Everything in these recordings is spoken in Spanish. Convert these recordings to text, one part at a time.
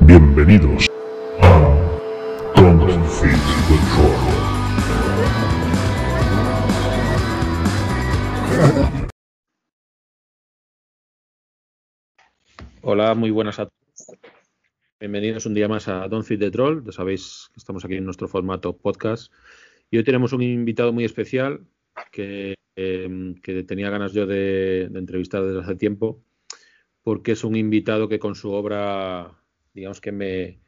Bienvenidos a Confit Control. Hola, muy buenas a todos. Bienvenidos un día más a Don't Feed the Troll. Ya sabéis que estamos aquí en nuestro formato podcast. Y hoy tenemos un invitado muy especial que, eh, tenía ganas yo de entrevistar desde hace tiempo, porque es un invitado que con su obra, digamos que me,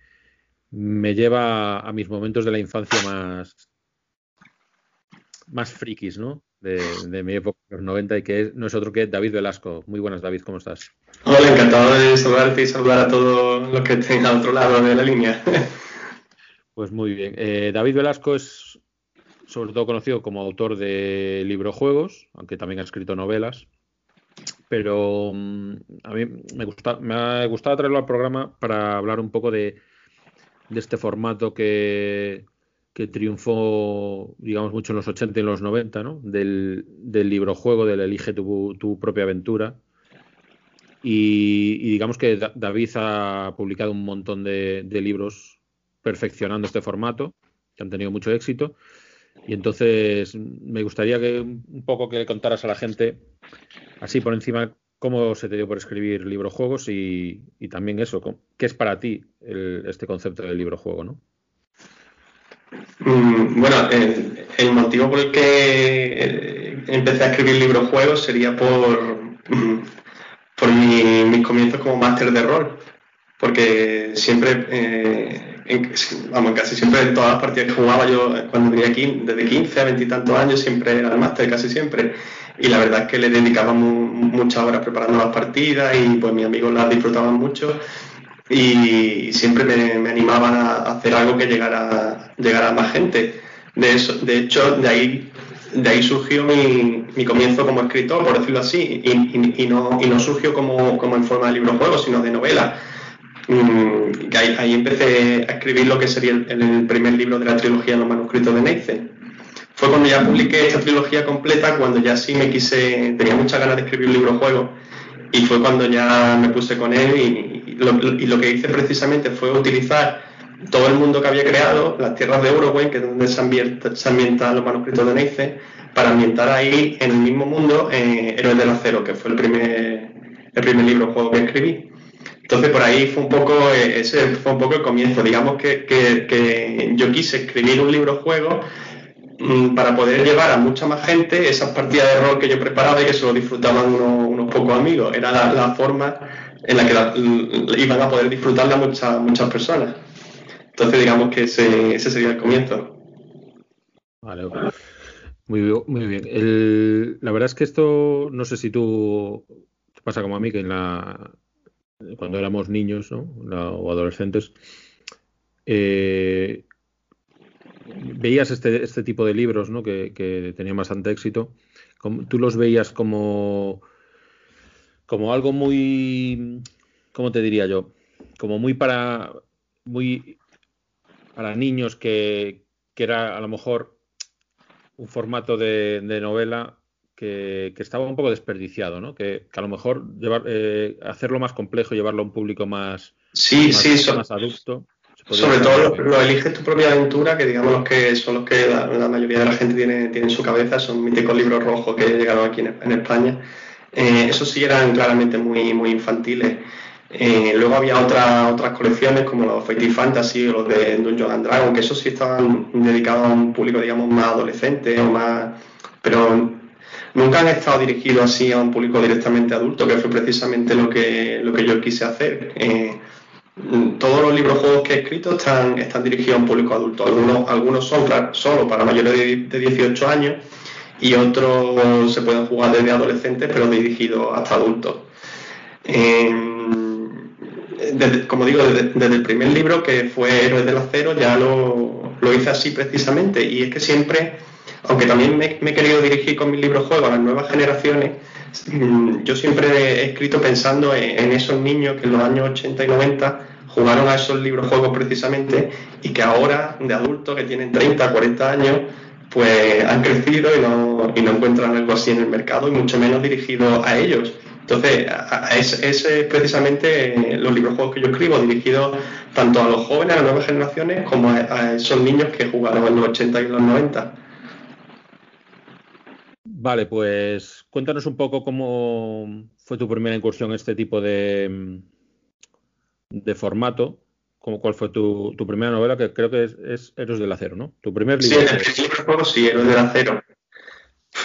me lleva a mis momentos de la infancia más, más frikis, ¿no? De, de mi época, los 90, y que es- no es otro que David Velasco. Muy buenas, David, ¿cómo estás? Hola, encantado de saludarte y saludar a todos los que estén al otro lado de la línea. Pues muy bien. Eh, David Velasco es sobre todo conocido como autor de librojuegos, aunque también ha escrito novelas. Pero mm, a mí me, gusta, me ha gustado traerlo al programa para hablar un poco de, de este formato que, triunfó, digamos, mucho en los 80 y en los 90, ¿no? Del, del librojuego, del elige tu, tu propia aventura. Y, y digamos que Da- David ha publicado un montón de, de libros perfeccionando este formato, que han tenido mucho éxito. Y entonces me gustaría que un poco que contaras a la gente, así por encima, cómo se te dio por escribir librojuegos y, y también eso, qué es para ti este concepto del librojuego, ¿no? Mm, Bueno, el, el motivo por el que eh, empecé a escribir libros juegos sería por, mm, por mi- mis comienzos como máster de rol. Porque siempre, eh, en- vamos, casi siempre en todas las partidas que jugaba yo, eh, cuando tenía quin- desde 15 a 20 y tantos años, siempre el máster, casi siempre. Y la verdad es que le dedicaba mu- muchas horas preparando las partidas y pues mis amigos las disfrutaban mucho y siempre me, me animaban a hacer algo que llegara, llegara a más gente. De, eso, de hecho, de ahí, de ahí surgió mi, mi comienzo como escritor, por decirlo así, y, y- no, y no surgió como, como en forma de libro-juego, sino de novela. Mm, ahí, ahí empecé a escribir lo que sería el, el primer libro de la trilogía Los manuscritos de Neisse. Fue cuando ya publiqué esta trilogía completa, cuando ya sí me quise, tenía muchas ganas de escribir un libro-juego y fue cuando ya me puse con él y, y lo, y lo que hice precisamente fue utilizar todo el mundo que había creado, las tierras de Uruguay, que es donde se, ambienta- se ambientan los manuscritos de Neisse, para ambientar ahí en el mismo mundo eh, Héroes del Acero, que fue el primer, el primer libro juego que escribí. Entonces por ahí fue un poco, eh, ese fue un poco el comienzo. Digamos que, que- yo quise escribir un libro juego mm, para poder llevar a mucha más gente esas partidas de rol que yo preparaba y que solo disfrutaban unos, unos pocos amigos. Era la, forma en la que iban a poder disfrutarla muchas, muchas personas. Entonces digamos que ese, ese sería el comienzo. Vale. Muy, bien- muy bien. La verdad es que esto, no sé si tú pasa como a mí, que en la, cuando éramos niños o adolescentes, eh, veías este, este tipo de libros ¿no? que, que tenían bastante éxito, tú los veías como, como algo muy, ¿cómo te diría yo? Como muy para, muy para niños que, era a lo mejor un formato de novela que, que estaba un poco desperdiciado, ¿no? Que, que a lo mejor llevar, eh, hacerlo más complejo, llevarlo a un público más, Sí, más, sí, so- más adulto. Sobre todo lo, eliges tu propia aventura, que digamos los que son los que la, la mayoría de la gente tiene, tiene en su cabeza, son míticos libros rojos que llegaron aquí en, en España. Eh, esos sí eran claramente muy, muy infantiles. Eh, luego había otras otras colecciones como los Fighting Fantasy o los de Dungeons and Dragons, que esos sí estaban dedicados a un público, digamos, más adolescente o más. Pero nunca han estado dirigidos así a un público directamente adulto, que fue precisamente lo que, lo que yo quise hacer. Eh, todos los libros juegos que he escrito están, están dirigidos a un público adulto. Algunos, algunos son solo para mayores de, de 18 años y otros se pueden jugar desde adolescentes, pero dirigidos hasta adultos. Eh, desde- como digo, desde, desde el primer libro, que fue Héroes del Acero, ya lo, lo hice así precisamente. Y es que siempre, aunque también me, he querido dirigir con mis libros juegos a las nuevas generaciones, mm, yo siempre he escrito pensando en, esos niños que en los años 80 y 90 jugaron a esos libros juegos precisamente y que ahora, de adultos que tienen 30, 40 años, pues han crecido y no, y no encuentran algo así en el mercado y mucho menos dirigido a ellos. Entonces, ese es precisamente los libros juegos que yo escribo, dirigidos tanto a los jóvenes, a las nuevas generaciones, como a, esos niños que jugaron en los 80 y los 90. Vale, pues cuéntanos un poco cómo fue tu primera incursión en este tipo de, de formato. Como, ¿Cuál fue tu, primera novela? Que creo que es, Héroes del Acero, ¿no? Tu primer libro. Sí, el primer juego sí, Héroes del Acero.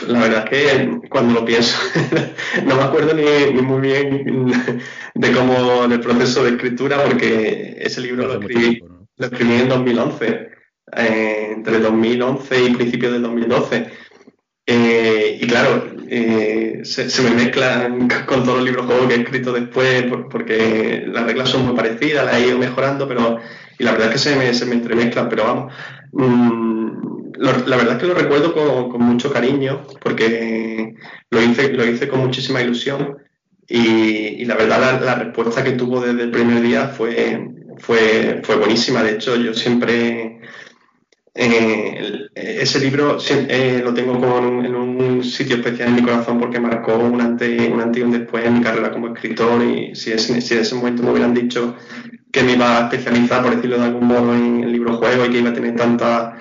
La verdad es que cuando lo pienso, no me acuerdo ni, muy bien de cómo del proceso de escritura, porque ese libro lo escribí, lo escribí en 2011, eh, entre 2011 y principios del 2012. Eh, y claro, eh, se, me mezclan con todos los libros juegos que he escrito después, porque las reglas son muy parecidas, las he ido mejorando, pero y la verdad es que se me, se me entremezclan, pero vamos. Mm, la verdad es que lo recuerdo con, mucho cariño porque lo hice, lo hice con muchísima ilusión y, la verdad la, respuesta que tuvo desde el primer día fue, fue, fue buenísima. De hecho, yo siempre eh, ese libro eh, lo tengo en un sitio especial en mi corazón porque marcó un antes, un antes y un después en mi carrera como escritor y si, si en ese momento me hubieran dicho que me iba a especializar, por decirlo de algún modo, en el libro juego y que iba a tener tanta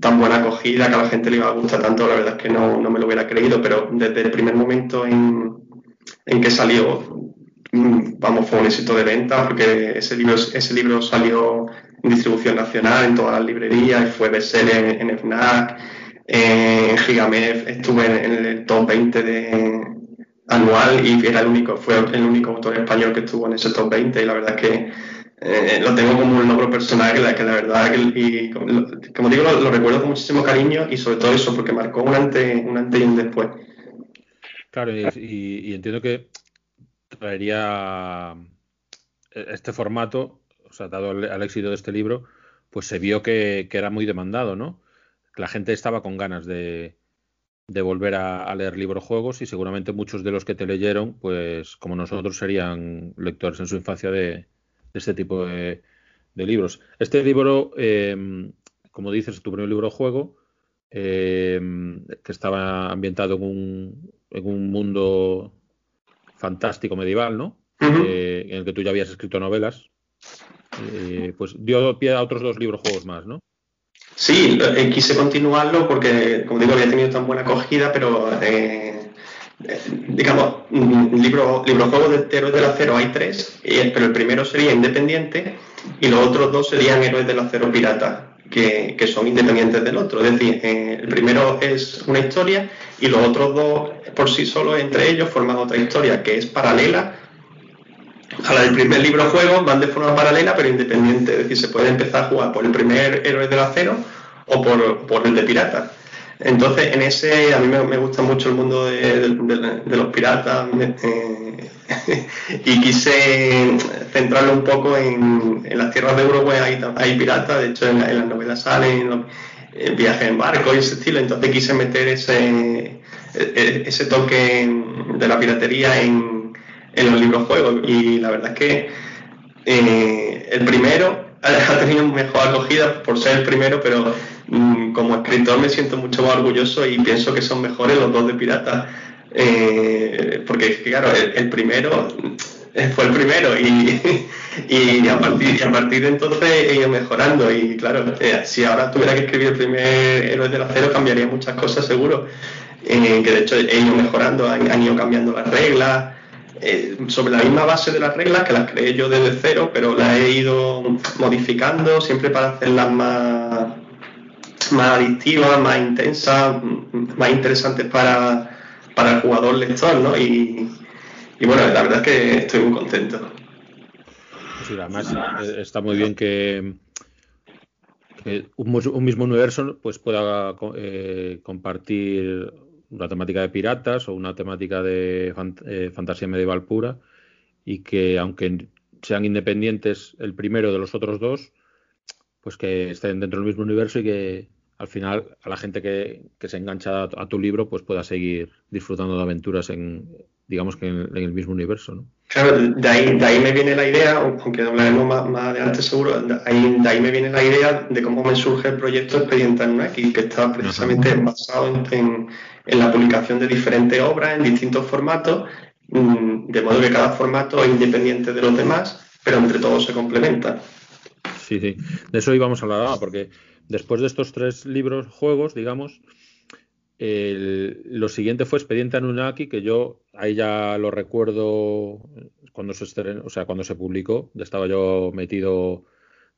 tan buena acogida, que a la gente le iba a gustar tanto, la verdad es que no, me lo hubiera creído, pero desde el primer momento en, que salió, vamos, fue un éxito de venta, porque ese libro, ese libro salió en distribución nacional, en todas las librerías, y fue bestseller en, FNAC, en Gigamev, estuve en, el top 20 de anual y era el único, fue el único autor español que estuvo en ese top 20 y la verdad es que eh, lo tengo como un logro personal que la, que la verdad, y como, digo, lo, recuerdo con muchísimo cariño y sobre todo eso, porque marcó un antes, un antes y un después. Claro, y, entiendo que traería este formato, o sea, dado al, éxito de este libro, pues se vio que, era muy demandado, ¿no? La gente estaba con ganas de, de volver a, a, leer libros juegos y seguramente muchos de los que te leyeron, pues como nosotros serían lectores en su infancia de, este tipo de, libros. Este libro, eh, como dices, es tu primer libro juego, eh, que estaba ambientado en un, en un mundo fantástico medieval, ¿no? Eh, en el que tú ya habías escrito novelas. pues dio pie a otros dos libros juegos más, ¿no? Sí, quise continuarlo porque, como digo, había tenido tan buena acogida, pero digamos, libro, libro juego de Héroes del Acero hay tres, pero el primero sería independiente y los otros dos serían Héroes del Acero Pirata, que, son independientes del otro. Es decir, el primero es una historia y los otros dos por sí solos entre ellos forman otra historia que es paralela a la del primer libro juego, van de forma paralela pero independiente. Es decir, se puede empezar a jugar por el primer Héroes del Acero o por, por el de Pirata. Entonces, en ese, a mí me, gusta mucho el mundo de, los piratas eh, y quise centrarlo un poco en, las tierras de Uruguay, hay, piratas, de hecho en, las novelas salen el viajes en barco y ese estilo, entonces quise meter ese, e, e, ese toque de la piratería en, los libros juegos y la verdad es que eh, el primero ha tenido mejor acogida por ser el primero, pero Mm, como escritor me siento mucho más orgulloso y pienso que son mejores los dos de Pirata. Eh, porque, claro, el, primero eh, fue el primero y, y, a partir, a partir de entonces he ido mejorando. Y claro, eh, si ahora tuviera que escribir el primer Héroes del Acero, cambiaría muchas cosas seguro. que de hecho he ido mejorando, han, ido cambiando las reglas. sobre la misma base de las reglas que las creé yo desde cero, pero las he ido modificando siempre para hacerlas más, más adictivas, más intensas, más interesantes para, el jugador lector, ¿no? Y, bueno, la verdad es que estoy muy contento. Sí, además eh, está muy bien que, un, mismo universo pues pueda eh, compartir una temática de piratas o una temática de eh, fantasía medieval pura y que aunque sean independientes el primero de los otros dos, pues que estén dentro del mismo universo y que al final a la gente que, se engancha a, tu libro pues pueda seguir disfrutando de aventuras en digamos que en, el mismo universo ¿no? claro de ahí, de ahí me viene la idea aunque hablaremos más, más adelante seguro de ahí, de ahí me viene la idea de cómo me surge el proyecto Expediente Anunnaki que está precisamente basado en, en, la publicación de diferentes obras en distintos formatos mm, de modo que cada formato es independiente de los demás, pero entre todos se complementan. Sí, sí, de eso íbamos a hablar porque después de estos tres libros, juegos, digamos, lo siguiente fue Expediente Anunnaki, que yo ahí ya lo recuerdo cuando se estrenó, o sea, cuando se publicó, ya estaba yo metido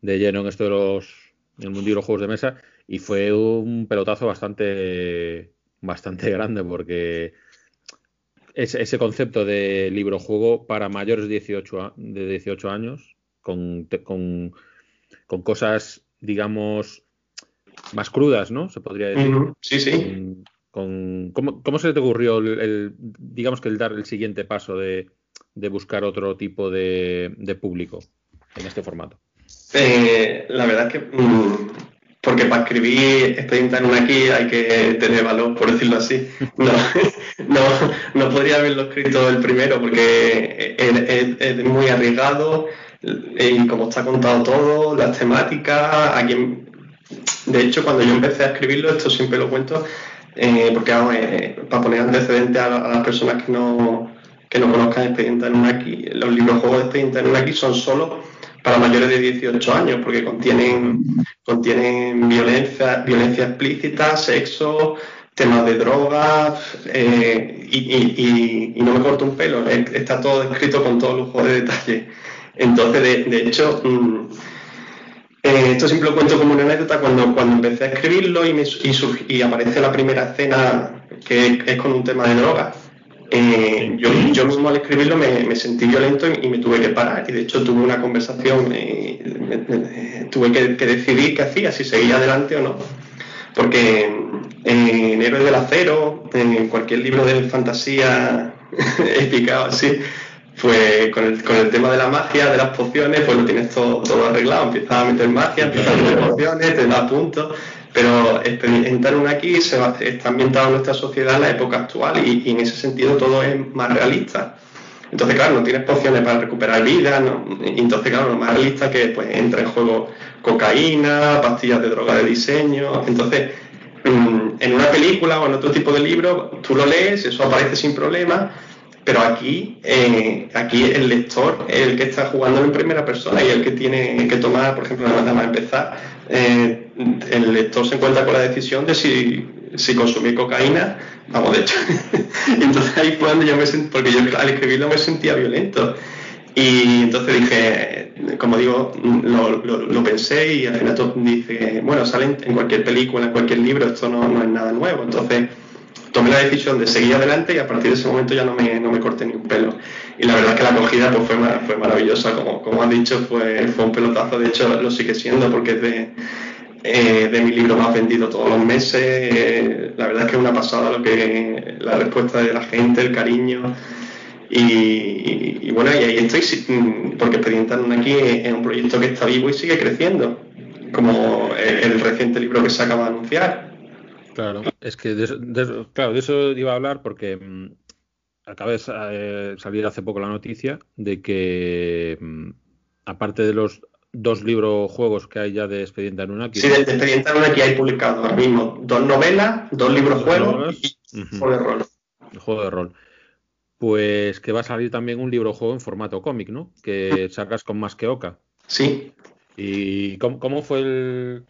de lleno en esto de los en el mundo de los juegos de mesa y fue un pelotazo bastante bastante grande porque ese, ese concepto de libro juego para mayores de 18, de 18 años con, con, con cosas digamos más crudas, ¿no? Se podría decir. Sí, sí. Con, ¿cómo, se te ocurrió el, digamos que el dar el siguiente paso de, buscar otro tipo de, público en este formato? Eh, la verdad es que mm, porque para escribir Expediente en aquí hay que tener valor, por decirlo así. No, no, no podría haberlo escrito el primero porque es, muy arriesgado y como está contado todo, las temáticas, a quien de hecho, cuando yo empecé a escribirlo, esto siempre lo cuento, eh, porque eh, para poner antecedentes a, las personas que no, que no conozcan Expediente Anunnaki, los libros juegos de Expediente Anunnaki son solo para mayores de 18 años, porque contienen, contienen violencia, violencia explícita, sexo, temas de drogas, eh, y, no me corto un pelo, está todo escrito con todo lujo de detalle. Entonces, de, hecho, mm, eh, esto siempre lo cuento como una anécdota cuando, cuando empecé a escribirlo y, me, y, aparece la primera escena que es con un tema de drogas. Eh, yo, yo, mismo al escribirlo me, sentí violento y, me tuve que parar. Y de hecho tuve una conversación, eh, tuve que, decidir qué hacía, si seguía adelante o no. Porque en Héroes del Acero, en cualquier libro de fantasía épica así, pues con el, con el tema de la magia, de las pociones, pues lo tienes todo, todo arreglado. Empiezas a meter magia, empiezas a meter pociones, te da puntos. Pero entrar un aquí se va, está ambientado en nuestra sociedad en la época actual y, en ese sentido todo es más realista. Entonces, claro, no tienes pociones para recuperar vida, ¿no? entonces, claro, lo más realista que pues entra en juego cocaína, pastillas de droga de diseño. Entonces, mm, en una película o en otro tipo de libro, tú lo lees, eso aparece sin problema, pero aquí, eh, aquí el lector el que está jugando en primera persona y el que tiene que tomar, por ejemplo, nada más empezar, eh, el lector se encuentra con la decisión de si, si consumir cocaína, vamos, de hecho. entonces ahí fue donde yo me sentí, porque yo al escribirlo me sentía violento. Y entonces dije, como digo, lo, pensé y al final dice, bueno, salen en cualquier película, en cualquier libro, esto no, no es nada nuevo. Entonces tomé la decisión de seguir adelante y a partir de ese momento ya no me, no me corté ni un pelo. Y la verdad es que la acogida pues, fue, fue maravillosa, como, como han dicho, fue, fue un pelotazo, de hecho lo sigue siendo porque es de, eh, de mi libro más vendido todos los meses. La verdad es que es una pasada lo que la respuesta de la gente, el cariño. Y, bueno, y ahí estoy, porque Expediente aquí es un proyecto que está vivo y sigue creciendo, como el reciente libro que se acaba de anunciar. Claro, es que de eso, claro, de eso iba a hablar porque mm, acaba de eh, salir hace poco la noticia de que, mm, aparte de los dos libros juegos que hay ya de Expediente Anunnaki. Sí, de Expediente Anunnaki hay publicado ahora mismo dos novelas, dos libros juegos y juego de rol. juego de rol. Pues que va a salir también un libro juego en formato cómic, ¿no? Que sacas con más que Oca. Sí. ¿Y cómo fue el,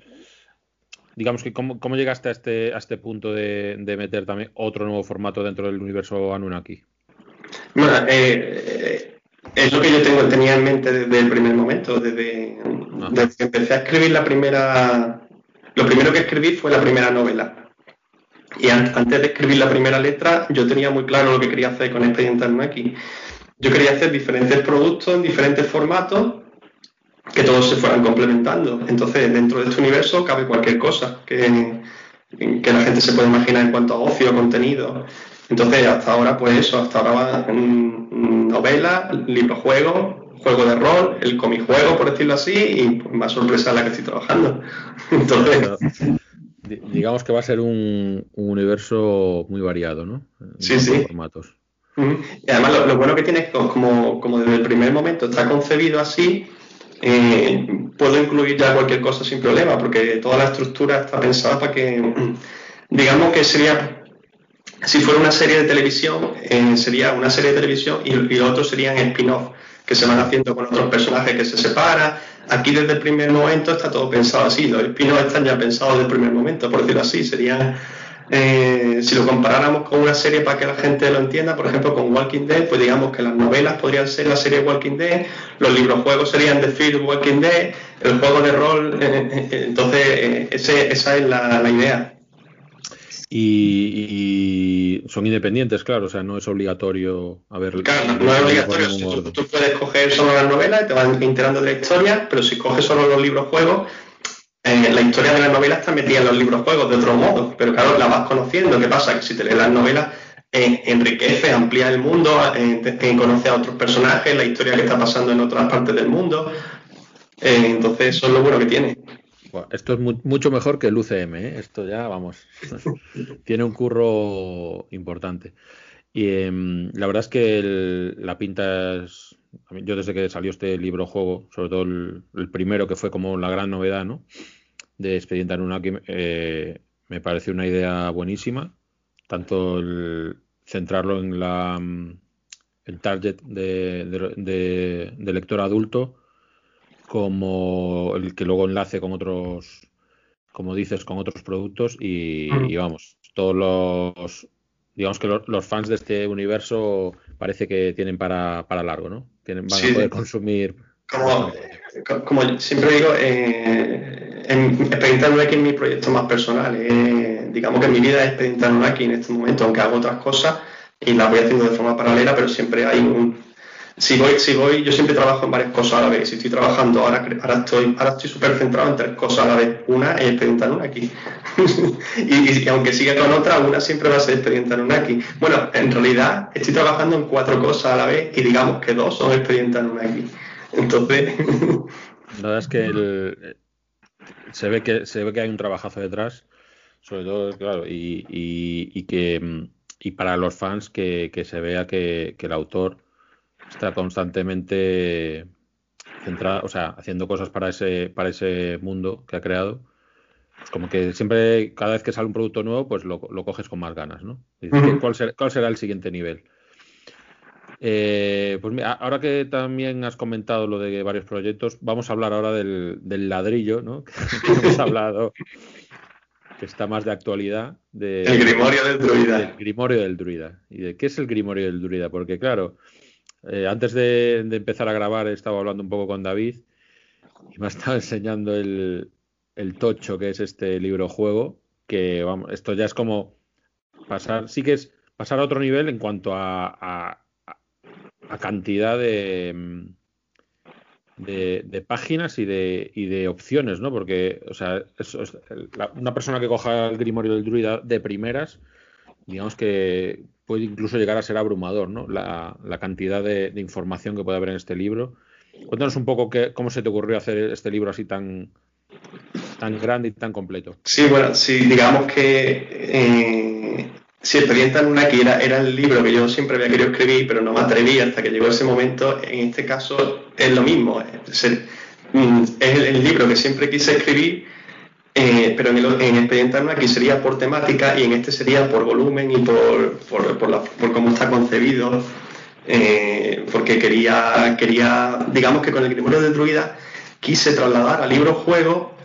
digamos que cómo, llegaste a este, a este punto de, meter también otro nuevo formato dentro del universo Anunnaki? Bueno, eh, es lo que yo tengo, tenía en mente desde el primer momento, desde, que empecé a escribir la primera, lo primero que escribí fue la primera novela. Y antes de escribir la primera letra, yo tenía muy claro lo que quería hacer con Expediente Anunnaki. Yo quería hacer diferentes productos en diferentes formatos que todos se fueran complementando. Entonces, dentro de este universo cabe cualquier cosa que, que la gente se puede imaginar en cuanto a ocio, contenido. Entonces, hasta ahora, pues eso, hasta ahora va novela, libro juego, juego de rol, el comijuego, por decirlo así, y pues, más sorpresa la que estoy trabajando. Entonces. Digamos que va a ser un, universo muy variado, ¿no? sí, sí. Formatos. Y además lo, bueno que tiene es como, como desde el primer momento está concebido así, eh, puedo incluir ya cualquier cosa sin problema, porque toda la estructura está pensada para que, digamos que sería si fuera una serie de televisión, eh, sería una serie de televisión y, y los otros serían spin-off que se van haciendo con otros personajes que se separan. Aquí desde el primer momento está todo pensado así, los spin-offs están ya pensados desde el primer momento, por decirlo así, serían eh, si lo comparáramos con una serie para que la gente lo entienda, por ejemplo con Walking Dead, pues digamos que las novelas podrían ser la serie Walking Dead, los libros juegos serían The Field Walking Dead, el juego de rol, eh, eh, entonces esa es la, idea. Y, son independientes, claro, o sea, no es obligatorio a ver. Claro, no, es obligatorio. tú, puedes coger solo las novelas y te van enterando de la historia, pero si coges solo los libros juegos, la historia de la novela está metida en los libros juegos de otro modo, pero claro, la vas conociendo. ¿Qué pasa? Que si te lees las novelas, eh, enriquece, amplía el mundo, eh, conoce a otros personajes, la historia que está pasando en otras partes del mundo. Eh, entonces, eso es lo bueno que tiene. esto es mucho mejor que el UCM, esto ya, vamos, tiene un curro importante. Y em, la verdad es que la pinta es. Yo desde que salió este libro juego, sobre todo el, el, primero que fue como la gran novedad, ¿no? De Expediente Anunnaki eh, me parece una idea buenísima, tanto el centrarlo en la el target de, lector adulto como el que luego enlace con otros, como dices, con otros productos y, vamos, todos los, digamos que los, fans de este universo parece que tienen para, para largo, ¿no? Tienen, van a poder consumir. Como, como siempre digo, eh, en, aquí es mi proyecto más personal. Eh, digamos que mi vida es experimentar aquí en este momento, aunque hago otras cosas y las voy haciendo de forma paralela, pero siempre hay un... Si voy, si voy, yo siempre trabajo en varias cosas a la vez. Si estoy trabajando, ahora, ahora estoy ahora estoy súper centrado en tres cosas a la vez. Una es experimentar una aquí. y, aunque siga con otra, una siempre va a ser experimentar una aquí. Bueno, en realidad estoy trabajando en cuatro cosas a la vez y digamos que dos son experimentar una aquí. Entonces... La verdad es que el, se ve que se ve que hay un trabajazo detrás, sobre todo, claro, y, y, que y para los fans que, se vea que, el autor está constantemente centrado, o sea, haciendo cosas para ese, para ese mundo que ha creado. Pues como que siempre, cada vez que sale un producto nuevo, pues lo, coges con más ganas, ¿no? ¿cuál, será, el siguiente nivel? Eh, pues mira, ahora que también has comentado lo de varios proyectos, vamos a hablar ahora del, ladrillo, ¿no? que hemos hablado, que está más de actualidad. De, el Grimorio del Druida. El Grimorio del Druida. ¿Y de qué es el Grimorio del Druida? Porque claro, eh, antes de, empezar a grabar he estado hablando un poco con David y me ha estado enseñando el, tocho que es este libro juego, que vamos, esto ya es como pasar, sí que es pasar a otro nivel en cuanto a a cantidad de, de, páginas y de, y de opciones, ¿no? Porque, o sea, una persona que coja el Grimorio del Druida de primeras, digamos que puede incluso llegar a ser abrumador, ¿no? La, cantidad de, información que puede haber en este libro. Cuéntanos un poco qué, cómo se te ocurrió hacer este libro así tan, tan grande y tan completo. Sí, bueno, sí, digamos que eh, Sí, Experiencia Anunnaki era, era el libro que yo siempre había querido escribir, pero no me atreví hasta que llegó ese momento. En este caso es lo mismo. Es el, libro que siempre quise escribir, eh, pero en, el, en Expediente Anunnaki sería por temática y en este sería por volumen y por, por, por, cómo está concebido. Eh, porque quería, quería, digamos que con el Grimorio de Druida quise trasladar al libro juego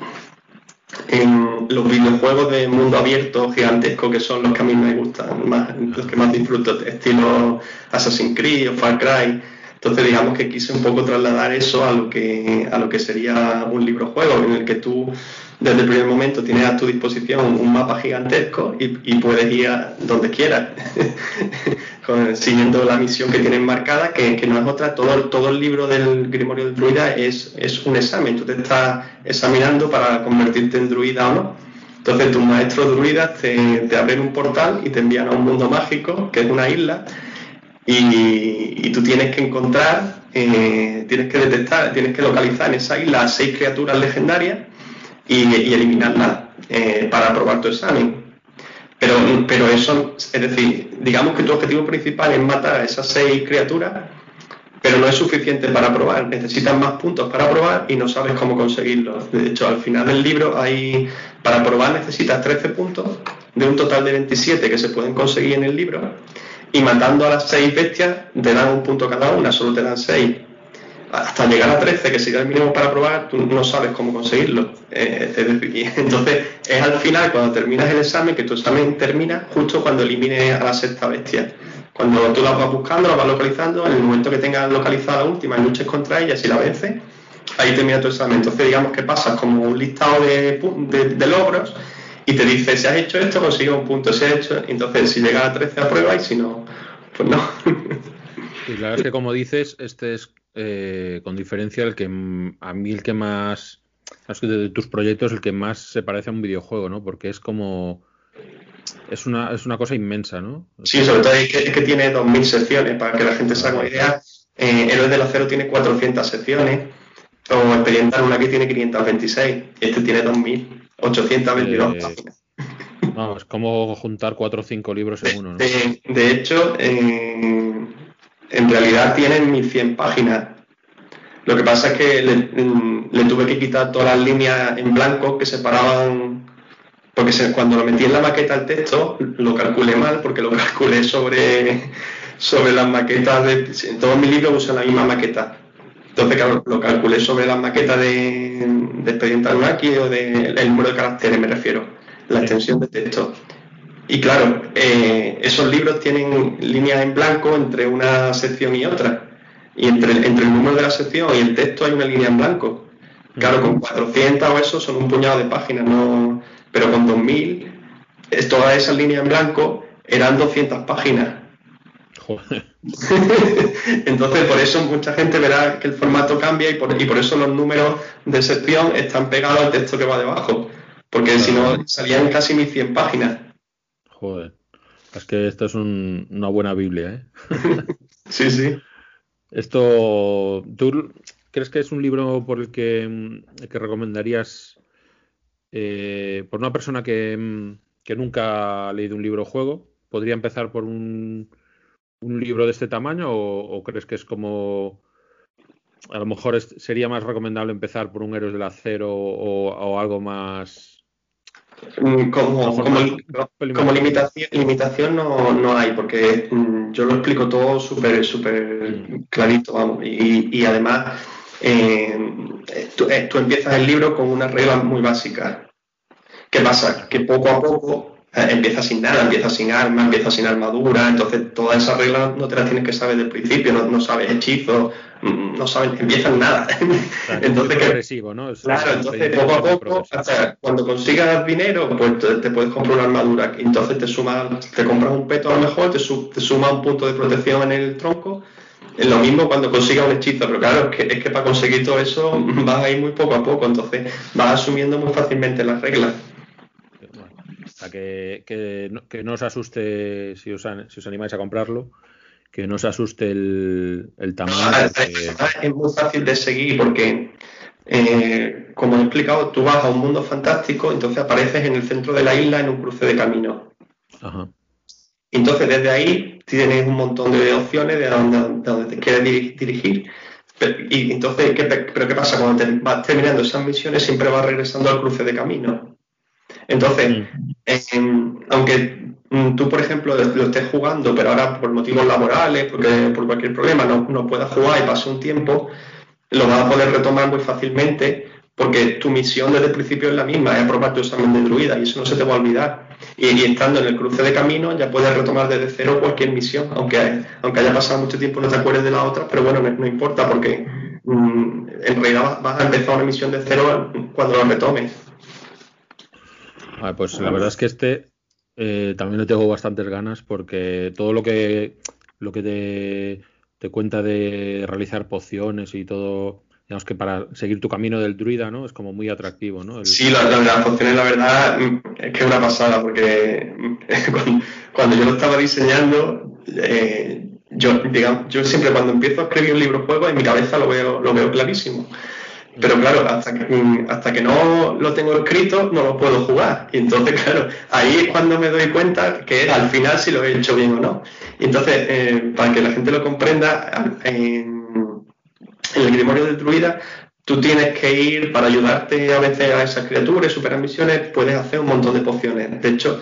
en los videojuegos de mundo abierto gigantesco que son los que a mí me gustan más, los que más disfruto, estilo Assassin's Creed o Far Cry. Entonces digamos que quise un poco trasladar eso a lo que, a lo que sería un libro juego en el que tú desde el primer momento tienes a tu disposición un mapa gigantesco y, puedes ir a donde quieras, siguiendo la misión que tienes marcada, que, no es otra, todo, todo el libro del Grimorio del Druida es, es un examen, tú te estás examinando para convertirte en druida o no. Entonces tus maestros druidas te, te abren un portal y te envían a un mundo mágico, que es una isla, y, tú tienes que encontrar, eh, tienes que detectar, tienes que localizar en esa isla seis criaturas legendarias y, eliminarlas eh, para aprobar tu examen. Pero, pero eso, es decir, digamos que tu objetivo principal es matar a esas seis criaturas, pero no es suficiente para aprobar. Necesitas más puntos para aprobar y no sabes cómo conseguirlos. De hecho, al final del libro hay, para aprobar necesitas 13 puntos de un total de 27 que se pueden conseguir en el libro, y matando a las 6 bestias te dan un punto cada una, solo te dan 6 hasta llegar a 13, que sería el mínimo para probar, tú no sabes cómo conseguirlo. Eh, entonces, es al final, cuando terminas el examen, que tu examen termina justo cuando elimines a la sexta bestia. Cuando tú la vas buscando, la vas localizando, en el momento que tengas localizada la última y luches contra ella, si la vences, ahí termina tu examen. Entonces, digamos que pasas como un listado de, logros y te dice, si has hecho esto, consigues un punto, si has hecho... Entonces, si llegas a 13, prueba y si no, pues no. Y claro es que como dices, este es eh, con diferencia el que a mí el que más de tus proyectos el que más se parece a un videojuego, ¿no? Porque es como es una, es una cosa inmensa, ¿no? Sí, sobre todo es que, que tiene 2.000 secciones, para que la gente se haga una idea. Eh, Héroes del Acero tiene 400 secciones, o Expediente una que tiene 526, este tiene 2.822 eh, páginas. No, es como juntar 4 o 5 libros en uno, ¿no? De, hecho, eh, en realidad tienen 1100 páginas. Lo que pasa es que le, tuve que quitar todas las líneas en blanco que separaban, porque cuando lo metí en la maqueta el texto lo calculé mal, porque lo calculé sobre, sobre las maquetas de... Todos mis libros usan la misma maqueta. Entonces, claro, lo calculé sobre las maquetas de, de Expediente Anunnaki o del número de caracteres, me refiero, la extensión de texto. Y claro, eh, esos libros tienen líneas en blanco entre una sección y otra. Y entre, entre el número de la sección y el texto hay una línea en blanco. Claro, con 400 o eso son un puñado de páginas, no, pero con 2000, todas esas líneas en blanco eran 200 páginas. Entonces, por eso mucha gente verá que el formato cambia y por, y por eso los números de sección están pegados al texto que va debajo. Porque si no, salían casi 1100 páginas. Joder. Es que esto es una buena Biblia, ¿eh? sí, sí. Esto, ¿tú crees que es un libro por el que, recomendarías eh, por una persona que, nunca ha leído un libro o juego? ¿Podría empezar por un, libro de este tamaño o, crees que es como... A lo mejor sería más recomendable empezar por un Héroes del Acero o algo más Mm, como, como, limitación, limitación no, no, hay, porque mm, yo lo explico todo súper súper mm. clarito, vamos, y, además eh, tú, eh, tú, empiezas el libro con unas reglas muy básicas. ¿Qué pasa? Que poco a poco eh, empiezas sin nada, empiezas sin armas, empiezas sin armadura, entonces todas esas reglas no te las tienes que saber del principio, no, no sabes hechizos, Mm, no saben, empiezan nada. entonces, progresivo, ¿no? claro, entonces poco a poco, hasta cuando consigas dinero, pues te, puedes comprar una armadura. Entonces te suma, te compras un peto a lo mejor, te, te suma un punto de protección en el tronco. Es lo mismo cuando consigas un hechizo, pero claro, es que, es que para conseguir todo eso vas a ir muy poco a poco, entonces vas asumiendo muy fácilmente las reglas. Sea, que, que, no, que no os asuste si os, si os animáis a comprarlo, que no se asuste el, tamaño. Ah, es muy fácil de seguir porque, eh, como he explicado, tú vas a un mundo fantástico, entonces apareces en el centro de la isla en un cruce de caminos. Entonces, desde ahí tienes un montón de opciones de dónde, te quieres dirigir. y entonces, ¿qué, ¿pero qué pasa? Cuando te vas terminando esas misiones, siempre vas regresando al cruce de caminos. Entonces, aunque Mm, tú, por ejemplo, lo estés jugando, pero ahora por motivos laborales, porque por cualquier problema no, no puedas jugar y pase un tiempo, lo vas a poder retomar muy fácilmente porque tu misión desde el principio es la misma, es aprobar tu examen de druida y eso no se te va a olvidar. Y, estando en el cruce de camino ya puedes retomar desde cero cualquier misión, aunque, aunque haya pasado mucho tiempo no te acuerdes de la otra, pero bueno, no, importa porque mm, en realidad vas a empezar una misión de cero cuando lo retomes. Pues la verdad es que este eh, también le tengo bastantes ganas porque todo lo que lo que te, te, cuenta de realizar pociones y todo, digamos que para seguir tu camino del druida, ¿no? Es como muy atractivo, ¿no? Sí, las pociones, la verdad, es que es una pasada porque cuando, yo lo estaba diseñando, eh, yo, digamos, yo siempre cuando empiezo a escribir un libro juego en mi cabeza lo veo, lo veo clarísimo. Pero claro, hasta que, hasta que no lo tengo escrito, no lo puedo jugar. Y entonces, claro, ahí es cuando me doy cuenta que al final si lo he hecho bien o no. Y entonces, eh, para que la gente lo comprenda, en, el Grimorio de Druida, tú tienes que ir para ayudarte a veces a esas criaturas, superar misiones, puedes hacer un montón de pociones. De hecho,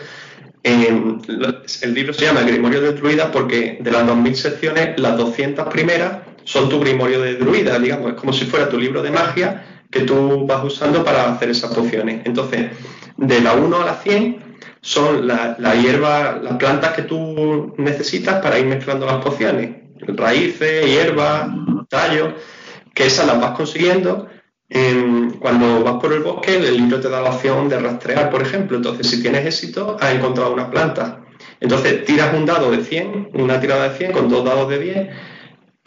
el libro se llama El Grimorio de Druida porque de las 2.000 secciones, las 200 primeras son tu Grimorio de Druida, digamos, es como si fuera tu libro de magia que tú vas usando para hacer esas pociones. Entonces, de la 1 a la 100 son las la hierbas, las plantas que tú necesitas para ir mezclando las pociones. Raíces, hierbas, tallos, que esas las vas consiguiendo cuando vas por el bosque, el libro te da la opción de rastrear, por ejemplo. Entonces, si tienes éxito, has encontrado una planta. Entonces, tiras un dado de 100, una tirada de 100 con dos dados de 10,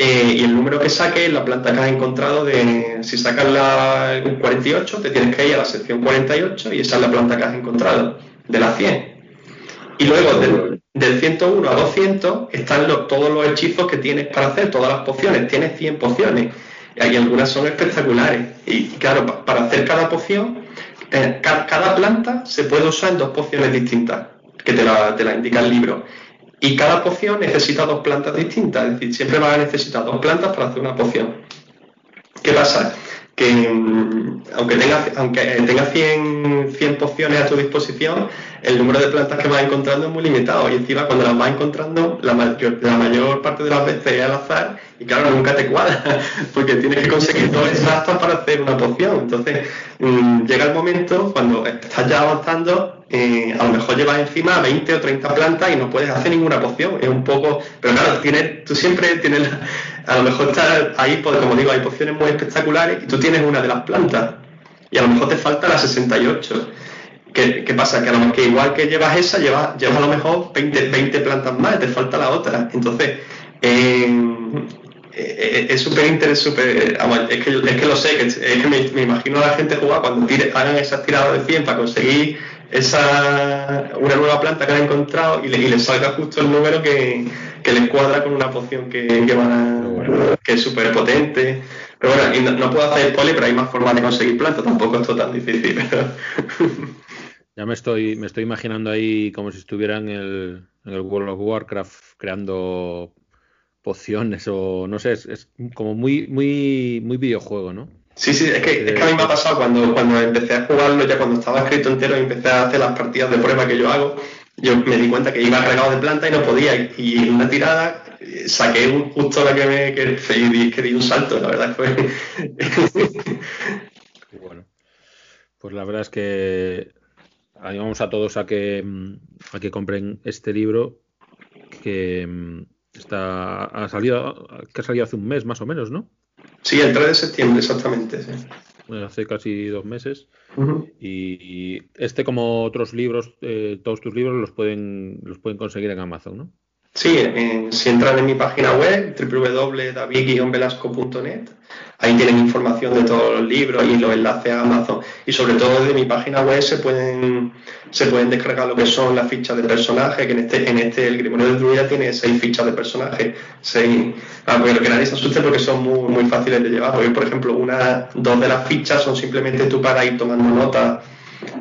eh, y el número que saques es la planta que has encontrado. De, si sacas la 48, te tienes que ir a la sección 48 y esa es la planta que has encontrado, de la 100. Y luego, del, del 101 a 200, están todos los hechizos que tienes para hacer, todas las pociones. Tienes 100 pociones y algunas son espectaculares. Y claro, para hacer cada poción, eh, cada, planta se puede usar en dos pociones distintas, que te la, te la indica el libro. Y cada poción necesita dos plantas distintas, es decir, siempre vas a necesitar dos plantas para hacer una poción. ¿Qué pasa? que mm, aunque tengas aunque tenga 100, 100 pociones a tu disposición, el número de plantas que vas encontrando es muy limitado y encima cuando las vas encontrando la mayor, la mayor parte de las veces es al azar y claro, nunca te cuadra porque tienes que conseguir dos exactos para hacer una poción. Entonces mm, llega el momento cuando estás ya avanzando, eh, a lo mejor llevas encima 20 o 30 plantas y no puedes hacer ninguna poción. Es un poco, pero claro, tienes, tú siempre tienes, a lo mejor estás ahí, pues, como digo, hay pociones muy espectaculares y tú tienes una de las plantas y a lo mejor te falta la 68 ¿Qué, pasa? Que a lo mejor igual que llevas esa, llevas, llevas a lo mejor 20, 20 plantas más, te falta la otra. Entonces, eh, eh, es súper interesante, es que, es que lo sé, que, es que me, imagino a la gente jugar cuando hagan esas tiradas de 100 para conseguir esa una nueva planta que han encontrado y le, y salga justo el número que, que les cuadra con una poción que, que, que es súper potente. Pero bueno, y no, puedo hacer poli, pero hay más formas de conseguir plantas, tampoco es tan difícil. Ya me estoy, me estoy imaginando ahí como si estuviera en el, en el World of Warcraft creando pociones o no sé, es, como muy, muy, muy videojuego, ¿no? Sí, sí, es que, es que, a mí me ha pasado cuando, cuando empecé a jugarlo, ya cuando estaba escrito entero y empecé a hacer las partidas de prueba que yo hago, yo me di cuenta que iba regado de planta y no podía. Y en una tirada eh, saqué un, justo la que me que, di un salto, la verdad fue. bueno, pues la verdad es que animamos a todos a que, a que compren este libro que mm, está ha salido que ha salido hace un mes más o menos, ¿no? Sí, el 3 de septiembre exactamente. hace casi dos meses. y, este como otros libros, eh, todos tus libros los pueden los pueden conseguir en Amazon, ¿no? Sí, si entran en mi página web, www.david-velasco.net, ahí tienen información de todos los libros y los enlaces a Amazon. Y sobre todo desde mi página web se pueden, se pueden descargar lo que son las fichas de personaje, que en este, en este el Grimorio del Druida tiene seis fichas de personaje. Seis, ah, que nadie se asuste porque son muy, muy fáciles de llevar. Porque, por ejemplo, una, dos de las fichas son simplemente tú para ir tomando nota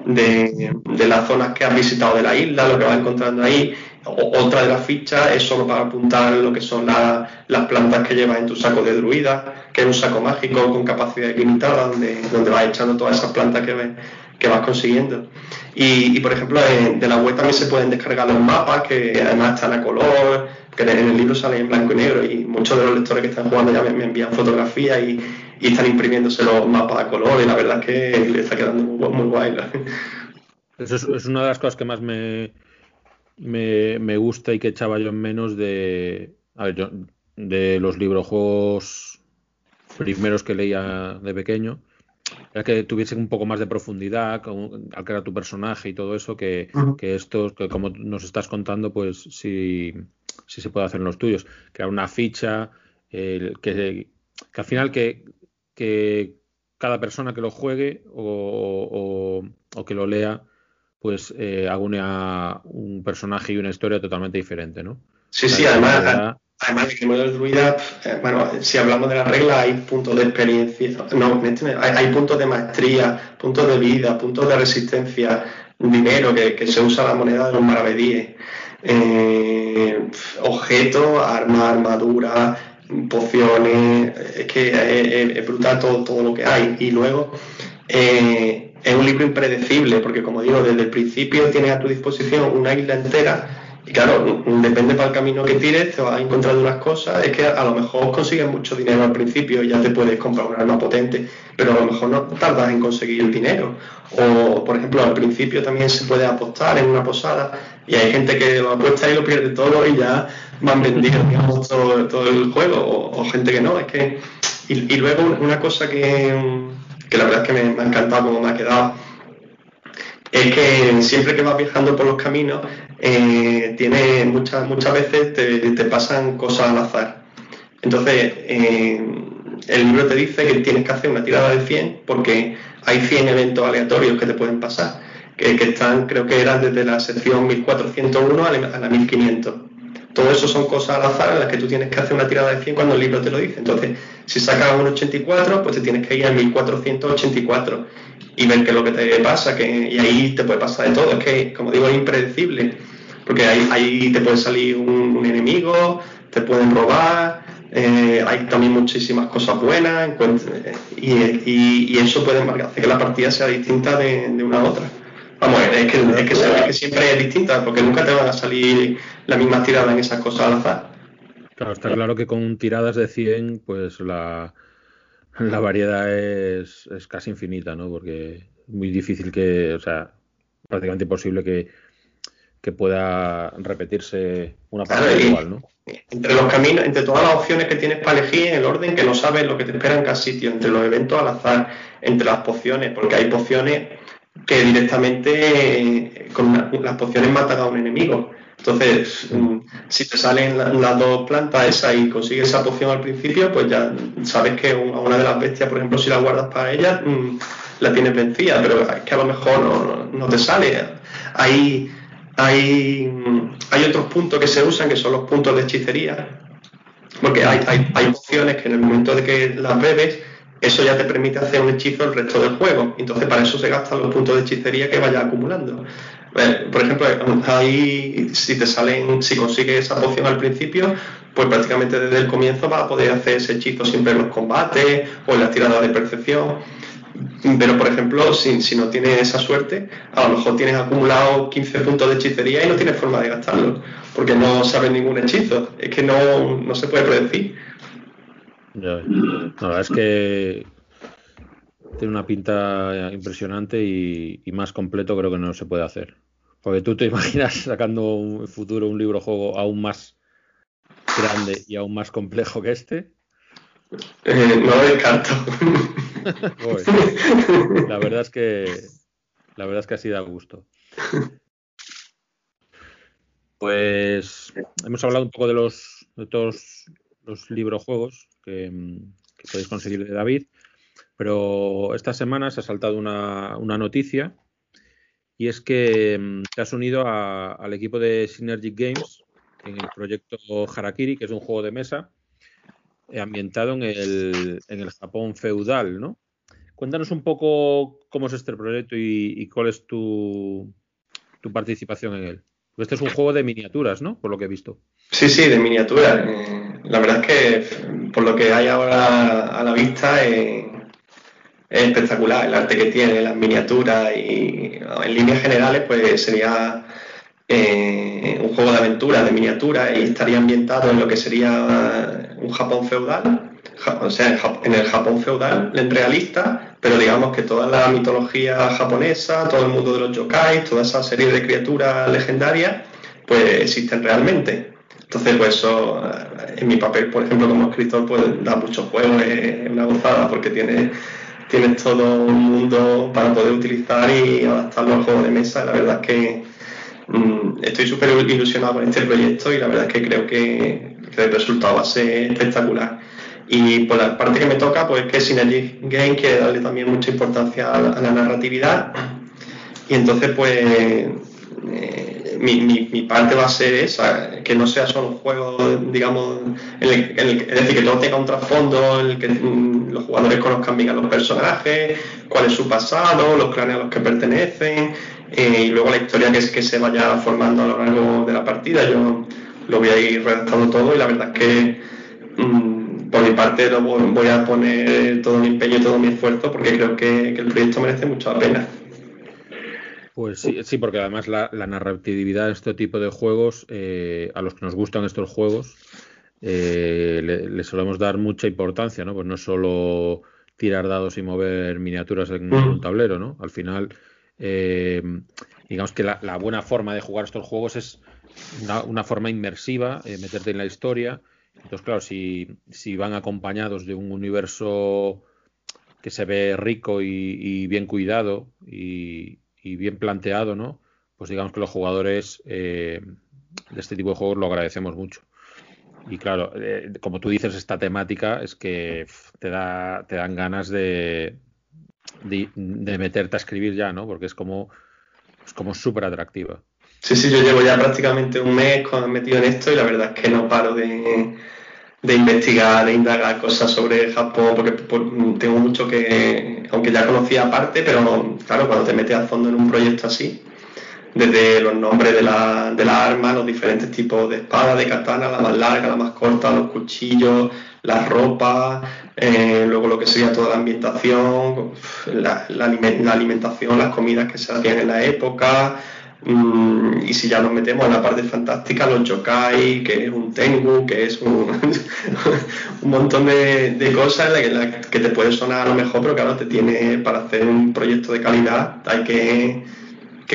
de, de, las zonas que has visitado de la isla, lo que vas encontrando ahí, otra de las fichas es solo para apuntar lo que son las plantas que llevas en tu saco de druida, que es un saco mágico con capacidad limitada, donde, donde vas echando todas esas plantas que, que vas consiguiendo. Y, por ejemplo, de la web también se pueden descargar los mapas, que además están a color, que en el libro sale en blanco y negro, y muchos de los lectores que están jugando ya me, envían fotografías y, están imprimiéndose los mapas a color, y la verdad es que le está quedando muy, guay. Eso es una de las cosas que más me me, me, gusta y que echaba yo en menos de, a ver, yo, de los librojuegos primeros que leía de pequeño. Era que tuviesen un poco más de profundidad al crear tu personaje y todo eso, que, que esto, que como nos estás contando, pues sí, sí se puede hacer en los tuyos. Crear una ficha, que, que, al final que, que cada persona que lo juegue o, o, o que lo lea pues eh, a un personaje y una historia totalmente diferente, ¿no? Sí, sí, además, además de que el druida, eh, bueno, si hablamos de la regla, hay puntos de experiencia, no, hay, puntos de maestría, puntos de vida, puntos de resistencia, dinero, que, se usa la moneda de los maravedíes, eh, objetos, armas, armaduras, pociones, es que es, brutal todo, todo, lo que hay. Y luego, eh, es un libro impredecible, porque como digo, desde el principio tienes a tu disposición una isla entera. Y claro, depende para el camino que tires, te vas a encontrar unas cosas, es que a lo mejor consigues mucho dinero al principio y ya te puedes comprar un arma potente, pero a lo mejor no tardas en conseguir el dinero. O, por ejemplo, al principio también se puede apostar en una posada y hay gente que lo apuesta y lo pierde todo y ya van vendidos digamos, todo, el juego, o, gente que no, es que... Y, luego una cosa que, la verdad es que me, ha encantado como me ha quedado es que siempre que vas viajando por los caminos, eh, tiene muchas, muchas veces te, pasan cosas al azar. Entonces, eh, el libro te dice que tienes que hacer una tirada de 100 porque hay 100 eventos aleatorios que te pueden pasar, que, están, creo que eran desde la sección 1401 a la 1500. Todo eso son cosas al azar en las que tú tienes que hacer una tirada de 100 cuando el libro te lo dice. Entonces, si sacas un 84, pues te tienes que ir a 1484 y ver qué es lo que te pasa, que, y ahí te puede pasar de todo. Es que, como digo, es impredecible, porque ahí, te puede salir un, enemigo, te pueden robar, eh, hay también muchísimas cosas buenas, y, y, eso puede hacer que la partida sea distinta de, una a otra. Vamos, es que, es que, es que siempre es distinta, porque nunca te van a salir la misma tirada en esas cosas al azar. Claro, está claro que con tiradas de 100, pues la, la variedad es, casi infinita, ¿no? Porque es muy difícil que, o sea, prácticamente imposible que, que pueda repetirse una partida igual, ¿no? Entre los caminos, entre todas las opciones que tienes para elegir en el orden que no sabes lo que te espera en cada sitio, entre los eventos al azar, entre las pociones, porque hay pociones que directamente con las pociones matan a un enemigo. Entonces, mm, si te salen las dos plantas esas y consigues esa poción al principio, pues ya sabes que una de las bestias, por ejemplo, si la guardas para ella, mm, la tienes vencida, pero es que a lo mejor no, te sale. Hay, hay, mm, hay otros puntos que se usan, que son los puntos de hechicería, porque hay, hay, hay opciones que en el momento de que las bebes, eso ya te permite hacer un hechizo el resto del juego. Entonces, para eso se gastan los puntos de hechicería que vayas acumulando. Eh, por ejemplo, ahí si te salen, si consigues esa poción al principio, pues prácticamente desde el comienzo vas a poder hacer ese hechizo siempre en los combates o en las tiradas de percepción. Pero, por ejemplo, si, si no tienes esa suerte, a lo mejor tienes acumulado 15 puntos de hechicería y no tienes forma de gastarlo, porque no sabes ningún hechizo. Es que no, se puede predecir. La verdad es que tiene una pinta impresionante y, más completo creo que no se puede hacer. Porque tú te imaginas sacando un futuro un libro juego aún más grande y aún más complejo que este. Eh, no lo descarto. la verdad es que la verdad es que así da gusto. Pues hemos hablado un poco de los de todos los libros juegos que, podéis conseguir de David. Pero esta semana se ha saltado una, noticia y es que mm, te has unido al equipo de Synergic Games en el proyecto Harakiri, que es un juego de mesa eh, ambientado en el, en el Japón feudal, ¿no? Cuéntanos un poco cómo es este proyecto y, cuál es tu, tu, participación en él. Este es un juego de miniaturas, ¿no? Por lo que he visto. Sí, sí, de miniaturas. Eh, la verdad es que por lo que hay ahora a la vista, eh, es espectacular el arte que tiene, las miniaturas y en líneas generales pues sería eh, un juego de aventura, de miniaturas y estaría ambientado en lo que sería un Japón feudal, o sea, en el Japón feudal realista, pero digamos que toda la mitología japonesa, todo el mundo de los yokai, toda esa serie de criaturas legendarias, pues existen realmente. Entonces, pues eso, en mi papel, por ejemplo, como escritor, pues da mucho juego, es una gozada porque tiene tienes todo un mundo para poder utilizar y adaptarlo al juego de mesa. La verdad es que mm, estoy súper ilusionado con este proyecto y la verdad es que creo que, el resultado va a ser espectacular. Y por la parte que me toca, pues que Synergy Game quiere darle también mucha importancia a la, narratividad. Y entonces, pues, eh, mi, parte va a ser esa, que no sea solo un juego, digamos, es decir, que todo tenga un trasfondo, en el que mm, los jugadores conozcan bien a los personajes, cuál es su pasado, los clanes a los que pertenecen, eh, y luego la historia que, es, que se vaya formando a lo largo de la partida. Yo lo voy a ir redactando todo y la verdad es que mm, por mi parte lo voy a poner todo mi empeño y todo mi esfuerzo porque creo que, el proyecto merece mucho la pena. Pues sí, sí porque además la, narratividad de este tipo de juegos, eh, a los que nos gustan estos juegos, eh, le, solemos dar mucha importancia, ¿no? Pues no solo tirar dados y mover miniaturas en mm. un tablero, ¿no? Al final, eh, digamos que la, buena forma de jugar estos juegos es una, forma inmersiva, meterte en la historia entonces, claro, si, si van acompañados de un universo que se ve rico y, bien cuidado y, bien planteado, ¿no? Pues digamos que los jugadores eh, de este tipo de juegos lo agradecemos mucho. Y claro, eh, como tú dices, esta temática es que te, da, te dan ganas de, de, meterte a escribir ya, ¿no? Porque es como, es como súper atractiva. Sí, sí, yo llevo ya prácticamente un mes metido en esto y la verdad es que no paro de, investigar, de indagar cosas sobre Japón, porque tengo mucho que, aunque ya conocía aparte, pero claro, cuando te metes a fondo en un proyecto así, desde los nombres de las de la armas, los diferentes tipos de espadas, de katana, la más larga, la más corta, los cuchillos, la ropa, eh, luego lo que sería toda la ambientación, la, la, alimentación, las comidas que se hacían en la época, Mm, y si ya nos metemos en la parte fantástica, los yokai, que es un tengu, que es un, un montón de, cosas que, te puede sonar a lo mejor, pero claro, te tiene para hacer un proyecto de calidad, hay que,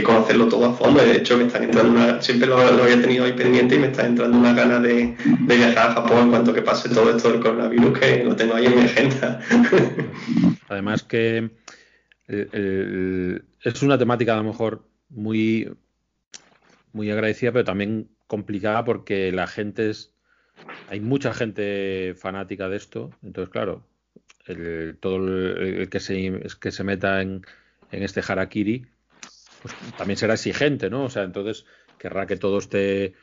conocerlo todo a fondo. De hecho, me están entrando una, siempre lo, había tenido ahí pendiente y me está entrando una gana de, viajar a Japón en cuanto que pase todo esto del coronavirus, que lo tengo ahí en mi agenda. Además que es una temática a lo mejor muy, muy agradecida, pero también complicada porque la gente es. Hay mucha gente fanática de esto, entonces, claro, el, todo el, que, se, que se meta en, en este harakiri, pues también será exigente, ¿no? O sea, entonces querrá que todo esté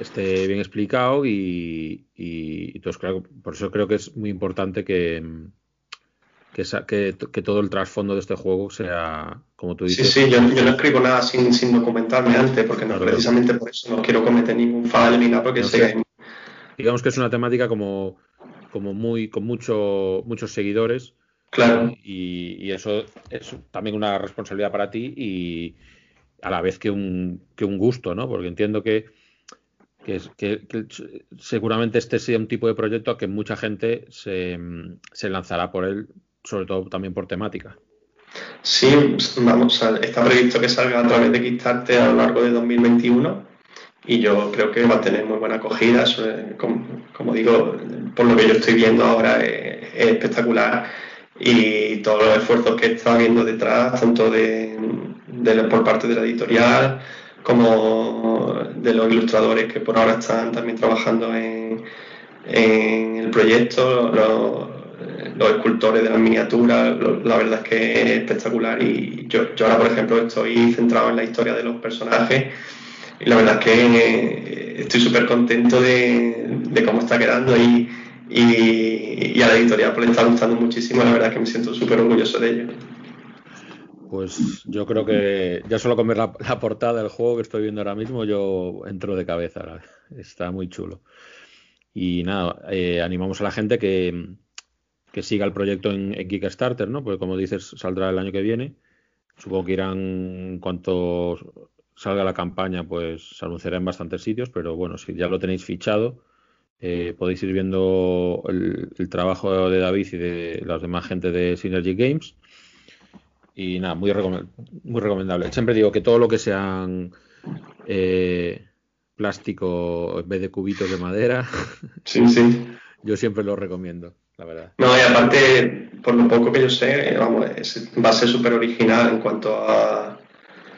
esté bien explicado y, y, entonces claro por eso creo que es muy importante que, que, que, todo el trasfondo de este juego sea, como tú dices. Sí, sí, yo, no escribo nada sin, sin documentarme antes, porque no, precisamente por eso no quiero cometer ningún fallo ni nada, porque Digamos que es una temática como, como muy, con mucho, muchos seguidores. Claro. Y, eso es también una responsabilidad para ti y a la vez que un, que un gusto, ¿no? Porque entiendo que, que, que, seguramente este sea un tipo de proyecto a que mucha gente se, se lanzará por él sobre todo también por temática. Sí, vamos, está previsto que salga a través de Kickstarter a lo largo de 2021 y yo creo que va a tener muy buena acogida. Como, digo, por lo que yo estoy viendo ahora es, espectacular y todos los esfuerzos que está habiendo detrás, tanto de, por parte de la editorial como de los ilustradores que por ahora están también trabajando en, en el proyecto, los, los escultores de las miniaturas, la verdad es que es espectacular y yo, ahora por ejemplo estoy centrado en la historia de los personajes y la verdad es que eh, estoy súper contento de, cómo está quedando y, a la editorial pues le está gustando muchísimo, la verdad es que me siento súper orgulloso de ello. Pues yo creo que ya solo con ver la, portada del juego que estoy viendo ahora mismo yo entro de cabeza, está muy chulo. Y nada, eh, animamos a la gente que, que siga el proyecto en, Kickstarter, ¿no? Porque como dices, saldrá el año que viene. Supongo que irán, en cuanto salga la campaña, pues se anunciará en bastantes sitios, pero bueno, si ya lo tenéis fichado, eh, podéis ir viendo el, trabajo de David y de la demás gente de Synergy Games. Y nada, muy, muy recomendable. Siempre digo que todo lo que sean eh, plástico en vez de cubitos de madera, sí, sí. yo siempre lo recomiendo. No, y aparte, por lo poco que yo sé, vamos, va a ser súper original en cuanto a.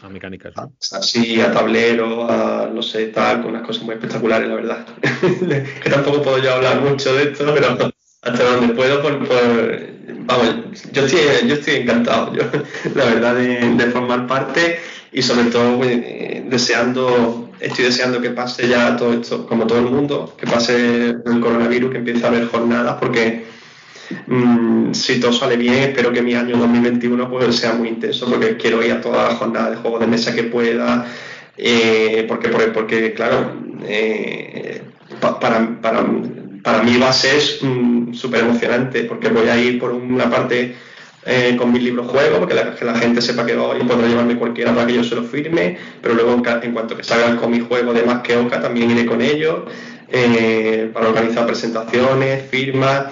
A mecánicas, Así, a tablero, a no sé, tal, con unas cosas muy espectaculares, la verdad. que tampoco puedo yo hablar mucho de esto, pero hasta donde puedo, por, vamos, yo estoy, yo estoy encantado, yo, la verdad, de, formar parte y sobre todo pues, deseando, estoy deseando que pase ya todo esto, como todo el mundo, que pase el coronavirus, que empiece a haber jornadas, porque Mm, si todo sale bien, espero que mi año 2021 pues, sea muy intenso, porque quiero ir a todas las jornadas de juegos de mesa que pueda, eh, porque, porque, claro, eh, para, para, para mí va a ser mm, súper emocionante porque voy a ir por una parte eh, con mis libros juegos, porque la, gente sepa que voy, podrá llevarme cualquiera para que yo se lo firme, pero luego en, cuanto que salga con mi juego de más que Oca también iré con ellos eh, para organizar presentaciones, firmas.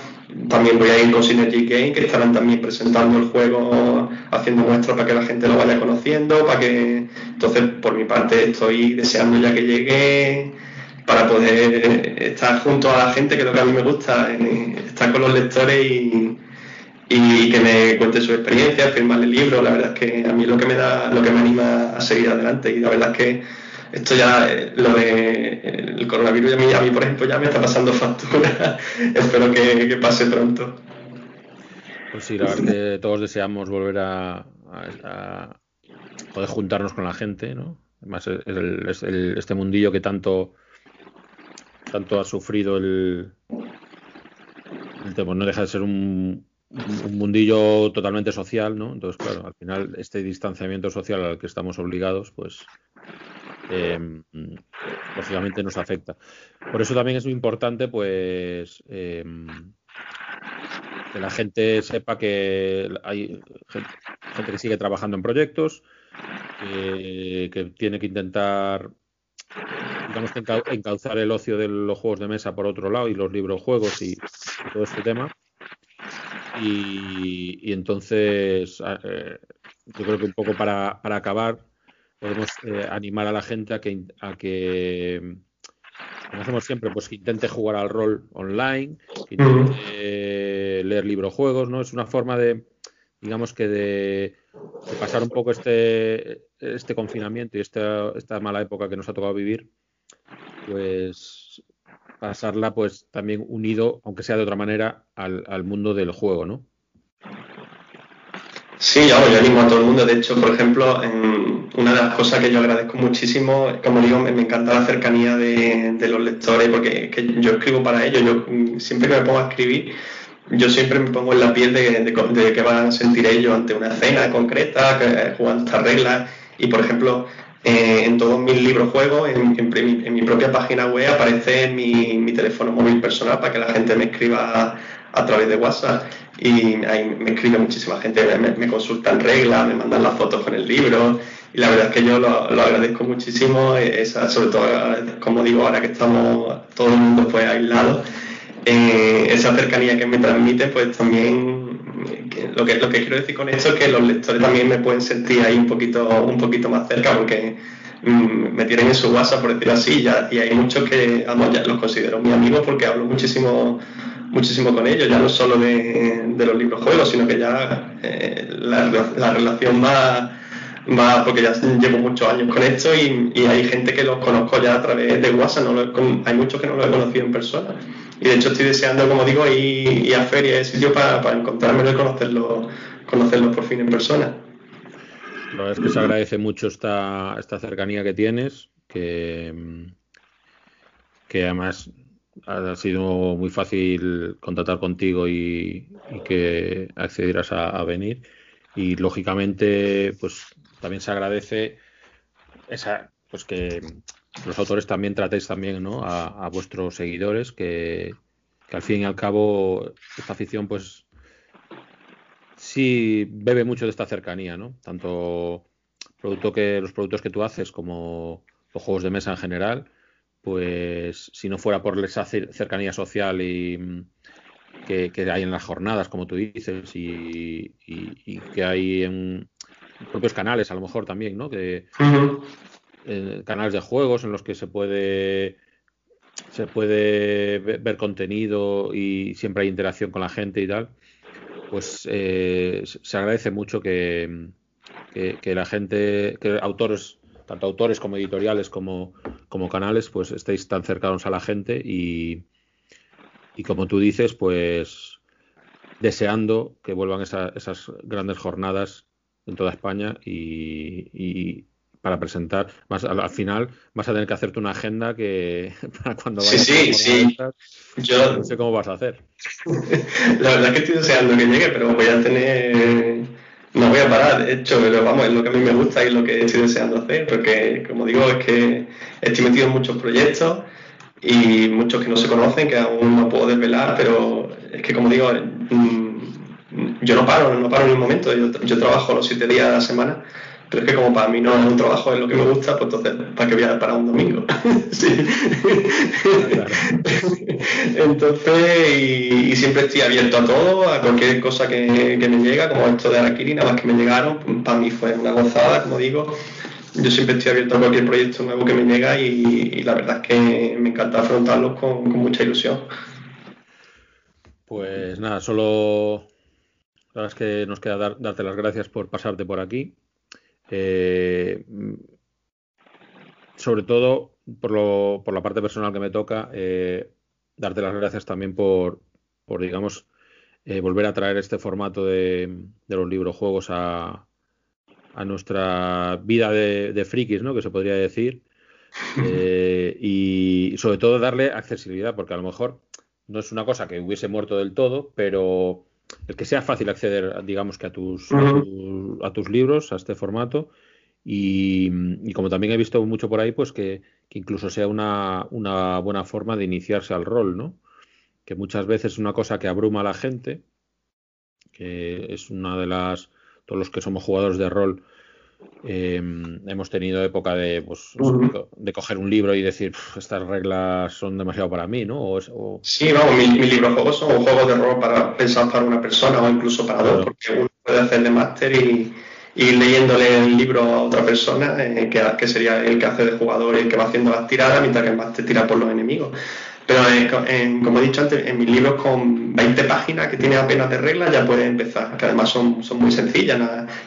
También voy a ir con Synergy Game, que estarán también presentando el juego, haciendo muestras para que la gente lo vaya conociendo, para que entonces por mi parte estoy deseando ya que llegue para poder estar junto a la gente, que es lo que a mí me gusta, estar con los lectores y, que me cuente su experiencia, firmarle el libro, la verdad es que a mí lo que me da, lo que me anima a seguir adelante y la verdad es que esto ya, eh, lo de el coronavirus a mí, a mí por ejemplo ya me está pasando factura, espero que, pase pronto. Pues sí, la verdad que todos deseamos volver a, poder juntarnos con la gente, ¿no? Además, este mundillo que tanto tanto ha sufrido el, el tema, no deja de ser un, mundillo totalmente social, ¿no? Entonces, claro, al final este distanciamiento social al que estamos obligados, pues eh, lógicamente nos afecta. Por eso también es muy importante, pues, em, que la gente sepa que hay gente, que sigue trabajando en proyectos, que tiene que intentar digamos que encauzar el ocio de los juegos de mesa por otro lado y los libros juegos y, todo este tema. Y, entonces, eh, yo creo que un poco para, acabar, podemos eh, animar a la gente a que, a que, como hacemos siempre, pues que intente jugar al rol online, que intente leer libros juegos, ¿no? Es una forma de, digamos que de, pasar un poco este, este confinamiento y esta, esta mala época que nos ha tocado vivir, pues pasarla pues también unido, aunque sea de otra manera, al, mundo del juego, ¿no? Sí, yo, yo animo a todo el mundo. De hecho, por ejemplo, en una de las cosas que yo agradezco muchísimo, como digo, me, encanta la cercanía de, los lectores, porque yo escribo para ellos. Yo siempre que me pongo a escribir, yo siempre me pongo en la piel de, de, que van a sentir ellos ante una escena concreta, que, jugando estas reglas. Y por ejemplo, eh, en todos mis libros juegos, en, mi propia página web aparece mi, teléfono móvil personal para que la gente me escriba a, través de WhatsApp y ahí me escribe muchísima gente, me, consultan reglas, me mandan las fotos con el libro. Y la verdad es que yo lo, agradezco muchísimo, esa, sobre todo, como digo, ahora que estamos todo el mundo pues aislado, eh, esa cercanía que me transmite pues también lo que, lo que quiero decir con esto es que los lectores también me pueden sentir ahí un poquito, un poquito más cerca porque mm, me tienen en su WhatsApp, por decirlo así, y hay muchos que ya los considero mis amigos porque hablo muchísimo muchísimo con ellos, ya no solo de, los libros juegos, sino que ya eh, la, relación va, porque ya llevo muchos años con esto y, hay gente que los conozco ya a través de WhatsApp, no hay muchos que no los he conocido en persona. Y de hecho estoy deseando, como digo, ir, a ferias y sitio para, para encontrármelo y conocerlo, conocerlo por fin en persona. La verdad es que se agradece mucho esta, esta cercanía que tienes, que, que además ha sido muy fácil contactar contigo y, que accedieras a, venir. Y lógicamente, pues también se agradece esa, pues que los autores también tratéis también ¿no? a, vuestros seguidores, que, al fin y al cabo esta afición pues sí bebe mucho de esta cercanía, ¿no? Tanto producto que los productos que tú haces como los juegos de mesa en general, pues si no fuera por esa cercanía social y que, hay en las jornadas, como tú dices, y, que hay en propios canales a lo mejor también, ¿no? Que, eh, canales de juegos en los que se puede se puede ver contenido y siempre hay interacción con la gente y tal, pues eh, se agradece mucho que, que, la gente, que autores, tanto autores como editoriales como, como canales, pues estéis tan cercanos a la gente y, y como tú dices, pues deseando que vuelvan esas grandes jornadas en toda España y, para presentar. Más al, final vas a tener que hacerte una agenda que para cuando vayas sí, sí, sí. Yo no sé cómo vas a hacer. La verdad es que estoy deseando que llegue, pero voy a tener no voy a parar, de hecho, pero vamos, es lo que a mí me gusta y es lo que estoy deseando hacer, porque como digo, es que estoy metido en muchos proyectos y muchos que no se conocen, que aún no puedo desvelar, pero es que como digo, mm, yo no paro, no paro ni un momento, yo, yo trabajo los siete días a la semana pero es que como para mí no es un trabajo, es lo que me gusta, pues entonces, ¿para qué voy a parar un domingo? entonces, y, siempre estoy abierto a todo, a cualquier cosa que, me llega, como esto de Araquiri, nada más que me llegaron, pues, para mí fue una gozada, como digo. Yo siempre estoy abierto a cualquier proyecto nuevo que me llega y, la verdad es que me encanta afrontarlos con, mucha ilusión. Pues nada, solo la verdad es que nos queda darte las gracias por pasarte por aquí. Eh, sobre todo por, la parte personal que me toca, eh, darte las gracias también por, digamos, eh, volver a traer este formato de, los libros juegos a, nuestra vida de, frikis, ¿no? Que se podría decir. y sobre todo darle accesibilidad, porque a lo mejor no es una cosa que hubiese muerto del todo, pero el que sea fácil acceder, digamos que a tus, a, tus libros, a este formato. Y, como también he visto mucho por ahí, pues que, incluso sea una, una, buena forma de iniciarse al rol, ¿no? Que muchas veces es una cosa que abruma a la gente, que es una de las, todos los que somos jugadores de rol, Em, hemos tenido época de, pues, de coger un libro y decir, estas reglas son demasiado para mí, ¿no? Sí, vamos, mis mi libros juegos son juegos de rol para pensar para una persona o incluso para dos, porque uno puede hacer de máster y, y, leyéndole el libro a otra persona, eh, que, que, sería el que hace de jugador y el que va haciendo las tiradas, mientras que el máster tira por los enemigos. Pero como he dicho antes, en mis libros con 20 páginas que tiene apenas de reglas ya puedes empezar, que además son, son muy sencillas.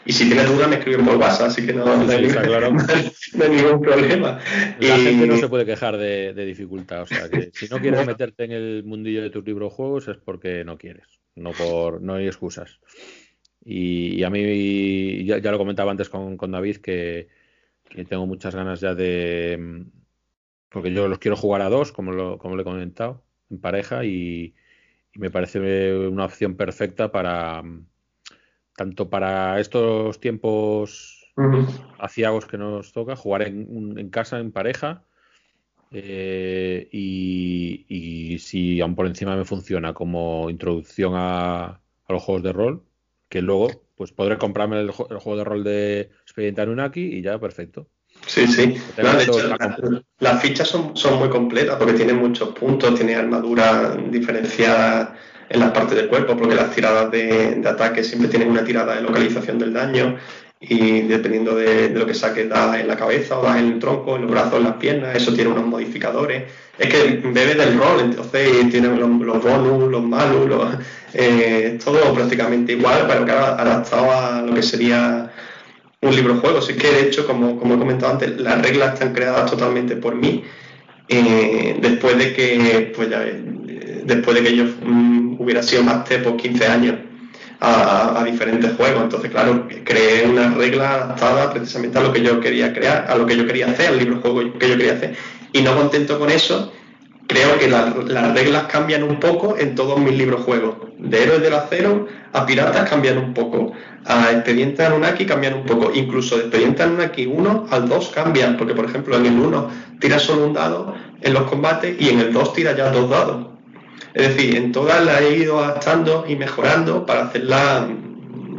Y si tienes dudas me escriben por WhatsApp, así que no, hay, ningún problema. La gente no se puede quejar de, dificultad, o sea que si no quieres meterte en el mundillo de tus libros juegos es porque no quieres, no por no hay excusas. Y, a mí, ya, lo comentaba antes con, David, que tengo muchas ganas ya de porque yo los quiero jugar a dos, como lo, como le he comentado, en pareja, y, me parece una opción perfecta para tanto para estos tiempos aciagos que nos toca, jugar en, casa, en pareja, eh, y, si aún por encima me funciona como introducción a, los juegos de rol, que luego pues podré comprarme el, el juego de rol de Expediente Anunnaki y ya perfecto. Sí, sí. las fichas son, son, muy completas porque tienen muchos puntos, tiene armadura diferenciada en las partes del cuerpo, porque las tiradas de, ataque siempre tienen una tirada de localización del daño y dependiendo de, lo que saques, da en la cabeza o da en el tronco, en los brazos, en las piernas, eso tiene unos modificadores. Es que bebe del rol, entonces tiene los, los bonus, los malus, eh, todo prácticamente igual, pero claro, adaptado a lo que sería un libro juego. Así que, de hecho, como, como he comentado antes, las reglas están creadas totalmente por mí. Eh, después de que, pues ya, eh, después de que yo mm, hubiera sido máster por 15 años a, diferentes juegos. Entonces, claro, creé una regla adaptada precisamente a lo que yo quería crear, a lo que yo quería hacer, al libro juego que yo quería hacer. Y no contento con eso, creo que las reglas cambian un poco en todos mis libros juegos. De Héroes del Acero a Piratas cambian un poco. A Expediente Anunnaki cambian un poco. Incluso de Expediente Anunnaki 1 al 2 cambian. Porque, por ejemplo, en el 1 tiras solo un dado en los combates y en el 2 tiras ya dos dados. Es decir, en todas las he ido adaptando y mejorando para hacerla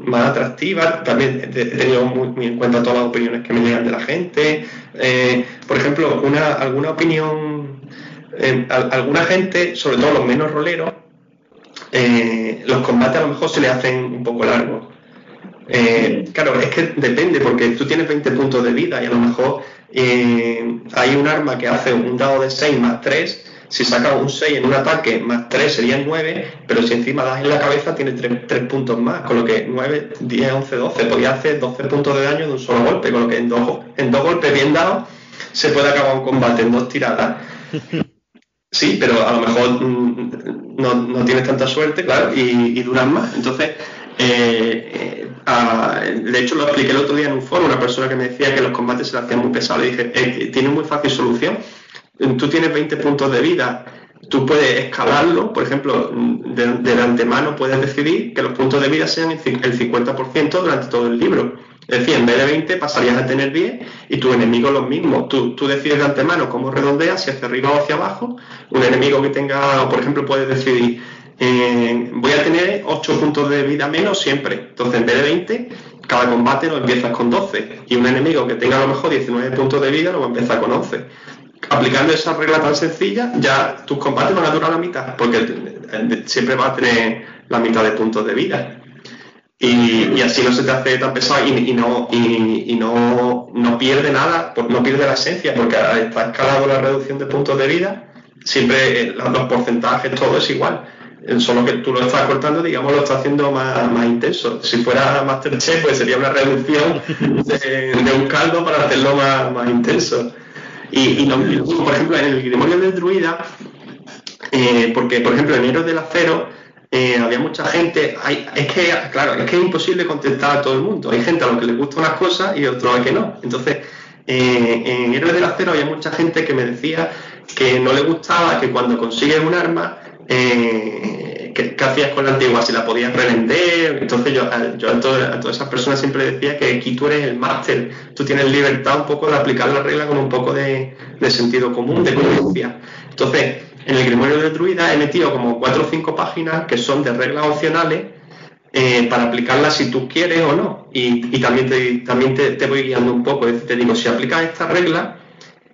más atractiva. También he tenido muy, en cuenta todas las opiniones que me llegan de la gente. Eh, por ejemplo, una, alguna opinión alguna gente, sobre todo los menos roleros, eh, los combates a lo mejor se le hacen un poco largos. Eh, claro, es que depende, porque tú tienes 20 puntos de vida y a lo mejor eh, hay un arma que hace un dado de 6 más 3. Si sacas un 6 en un ataque, más 3 serían 9, pero si encima das en la cabeza, tiene 3, puntos más, con lo que 9, 10, 11, 12. Podía hacer 12 puntos de daño de un solo golpe, con lo que en dos, en dos golpes bien dados se puede acabar un combate en dos tiradas. Sí, pero a lo mejor mm, no, no tienes tanta suerte, claro, y, duran más. Entonces, eh, eh, de hecho lo expliqué el otro día en un foro, una persona que me decía que los combates se le hacían muy pesados. Le dije, eh, tiene muy fácil solución. Tú tienes 20 puntos de vida, tú puedes escalarlo, por ejemplo, de, antemano puedes decidir que los puntos de vida sean el 50% durante todo el libro. Es decir, en vez de 20 pasarías a tener 10 y tus enemigos los mismos. Tú, decides de antemano cómo redondeas, si hacia arriba o hacia abajo. Un enemigo que tenga, por ejemplo, puedes decidir, eh, voy a tener 8 puntos de vida menos siempre. Entonces, en vez de 20, cada combate lo empiezas con 12. Y un enemigo que tenga a lo mejor 19 puntos de vida lo va a empezar con 11 aplicando esa regla tan sencilla, ya tus combates van a durar la mitad, porque siempre va a tener la mitad de puntos de vida. Y, así no se te hace tan pesado y, no, y, no, no, pierde nada, no pierde la esencia, porque está escalado la reducción de puntos de vida, siempre eh, los porcentajes, todo es igual. Solo que tú lo estás cortando, digamos, lo estás haciendo más, intenso. Si fuera Masterchef, pues sería una reducción de, un caldo para hacerlo más, más intenso. Y, por ejemplo, en el Grimorio del Druida, eh, porque, por ejemplo, en Héroes del Acero eh, había mucha gente, es que, claro, es que es imposible contestar a todo el mundo. Hay gente a los que les gustan unas cosas y otros a que no. Entonces, eh, en Héroes del Acero había mucha gente que me decía que no le gustaba que cuando consigues un arma, eh, ¿qué, hacías con la antigua? Si la podías revender. Entonces yo, a, todas, esas personas siempre decía que aquí tú eres el máster, tú tienes libertad un poco de aplicar la regla con un poco de, sentido común, de coherencia. Entonces, en el Grimorio de Druida he metido como cuatro o cinco páginas que son de reglas opcionales eh, para aplicarlas si tú quieres o no. Y, también, te, también te, voy guiando un poco. Te digo, si aplicas esta regla,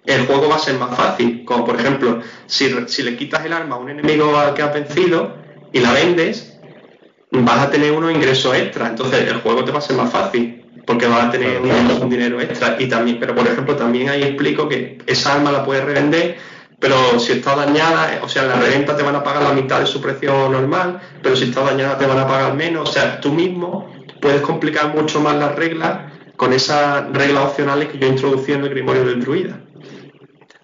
el juego va a ser más fácil. Como por ejemplo, si, le quitas el arma a un enemigo al que has vencido y la vendes, vas a tener unos ingresos extra. Entonces el juego te va a ser más fácil porque vas a tener un, dinero extra. Y también, pero por ejemplo, también ahí explico que esa arma la puedes revender, pero si está dañada, o sea, en la reventa te van a pagar la mitad de su precio normal, pero si está dañada te van a pagar menos. O sea, tú mismo puedes complicar mucho más las reglas con esas reglas opcionales que yo introducí en el Grimorio del Druida.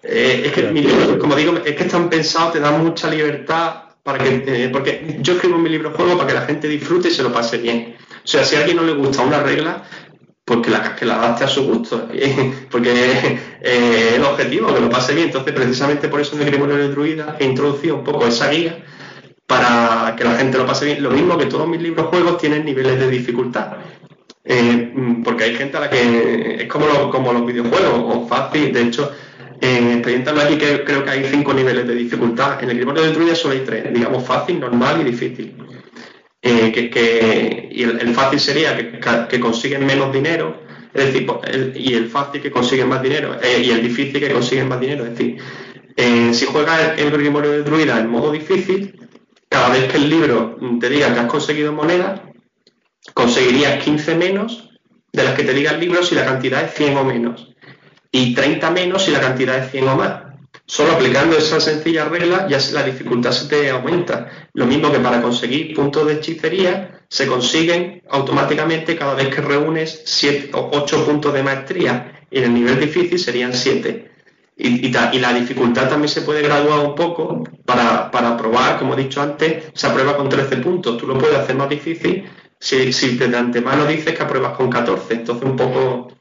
Eh, es que, como digo, es que están pensados, te dan mucha libertad para que, eh, porque yo escribo mi libro juego para que la gente disfrute y se lo pase bien. O sea, si a alguien no le gusta una regla, pues que la, que la adapte a su gusto, porque es el objetivo, que lo pase bien. Entonces, precisamente por eso en el Grimorio de Druida he introducido un poco esa guía para que la gente lo pase bien. Lo mismo que todos mis libros juegos tienen niveles de dificultad. Eh, porque hay gente a la que es como, como los videojuegos, o fácil, de hecho, en Expediente que creo que hay cinco niveles de dificultad. En el Grimorio de Druida solo hay tres, digamos fácil, normal y difícil. Eh, que, y el, fácil sería que, consiguen menos dinero, es decir, y el fácil que consiguen más dinero, eh, y el difícil que consiguen más dinero. Es decir, eh, si juegas el, Grimorio de Druida en modo difícil, cada vez que el libro te diga que has conseguido moneda, conseguirías 15 menos de las que te diga el libro si la cantidad es 100 o menos y 30 menos si la cantidad es 100 o más. Solo aplicando esa sencilla regla ya la dificultad se te aumenta. Lo mismo que para conseguir puntos de hechicería se consiguen automáticamente cada vez que reúnes 7 o 8 puntos de maestría y en el nivel difícil serían 7. Y, y, la dificultad también se puede graduar un poco para, para probar, como he dicho antes, se aprueba con 13 puntos. Tú lo puedes hacer más difícil si, si de antemano dices que apruebas con 14. Entonces un poco...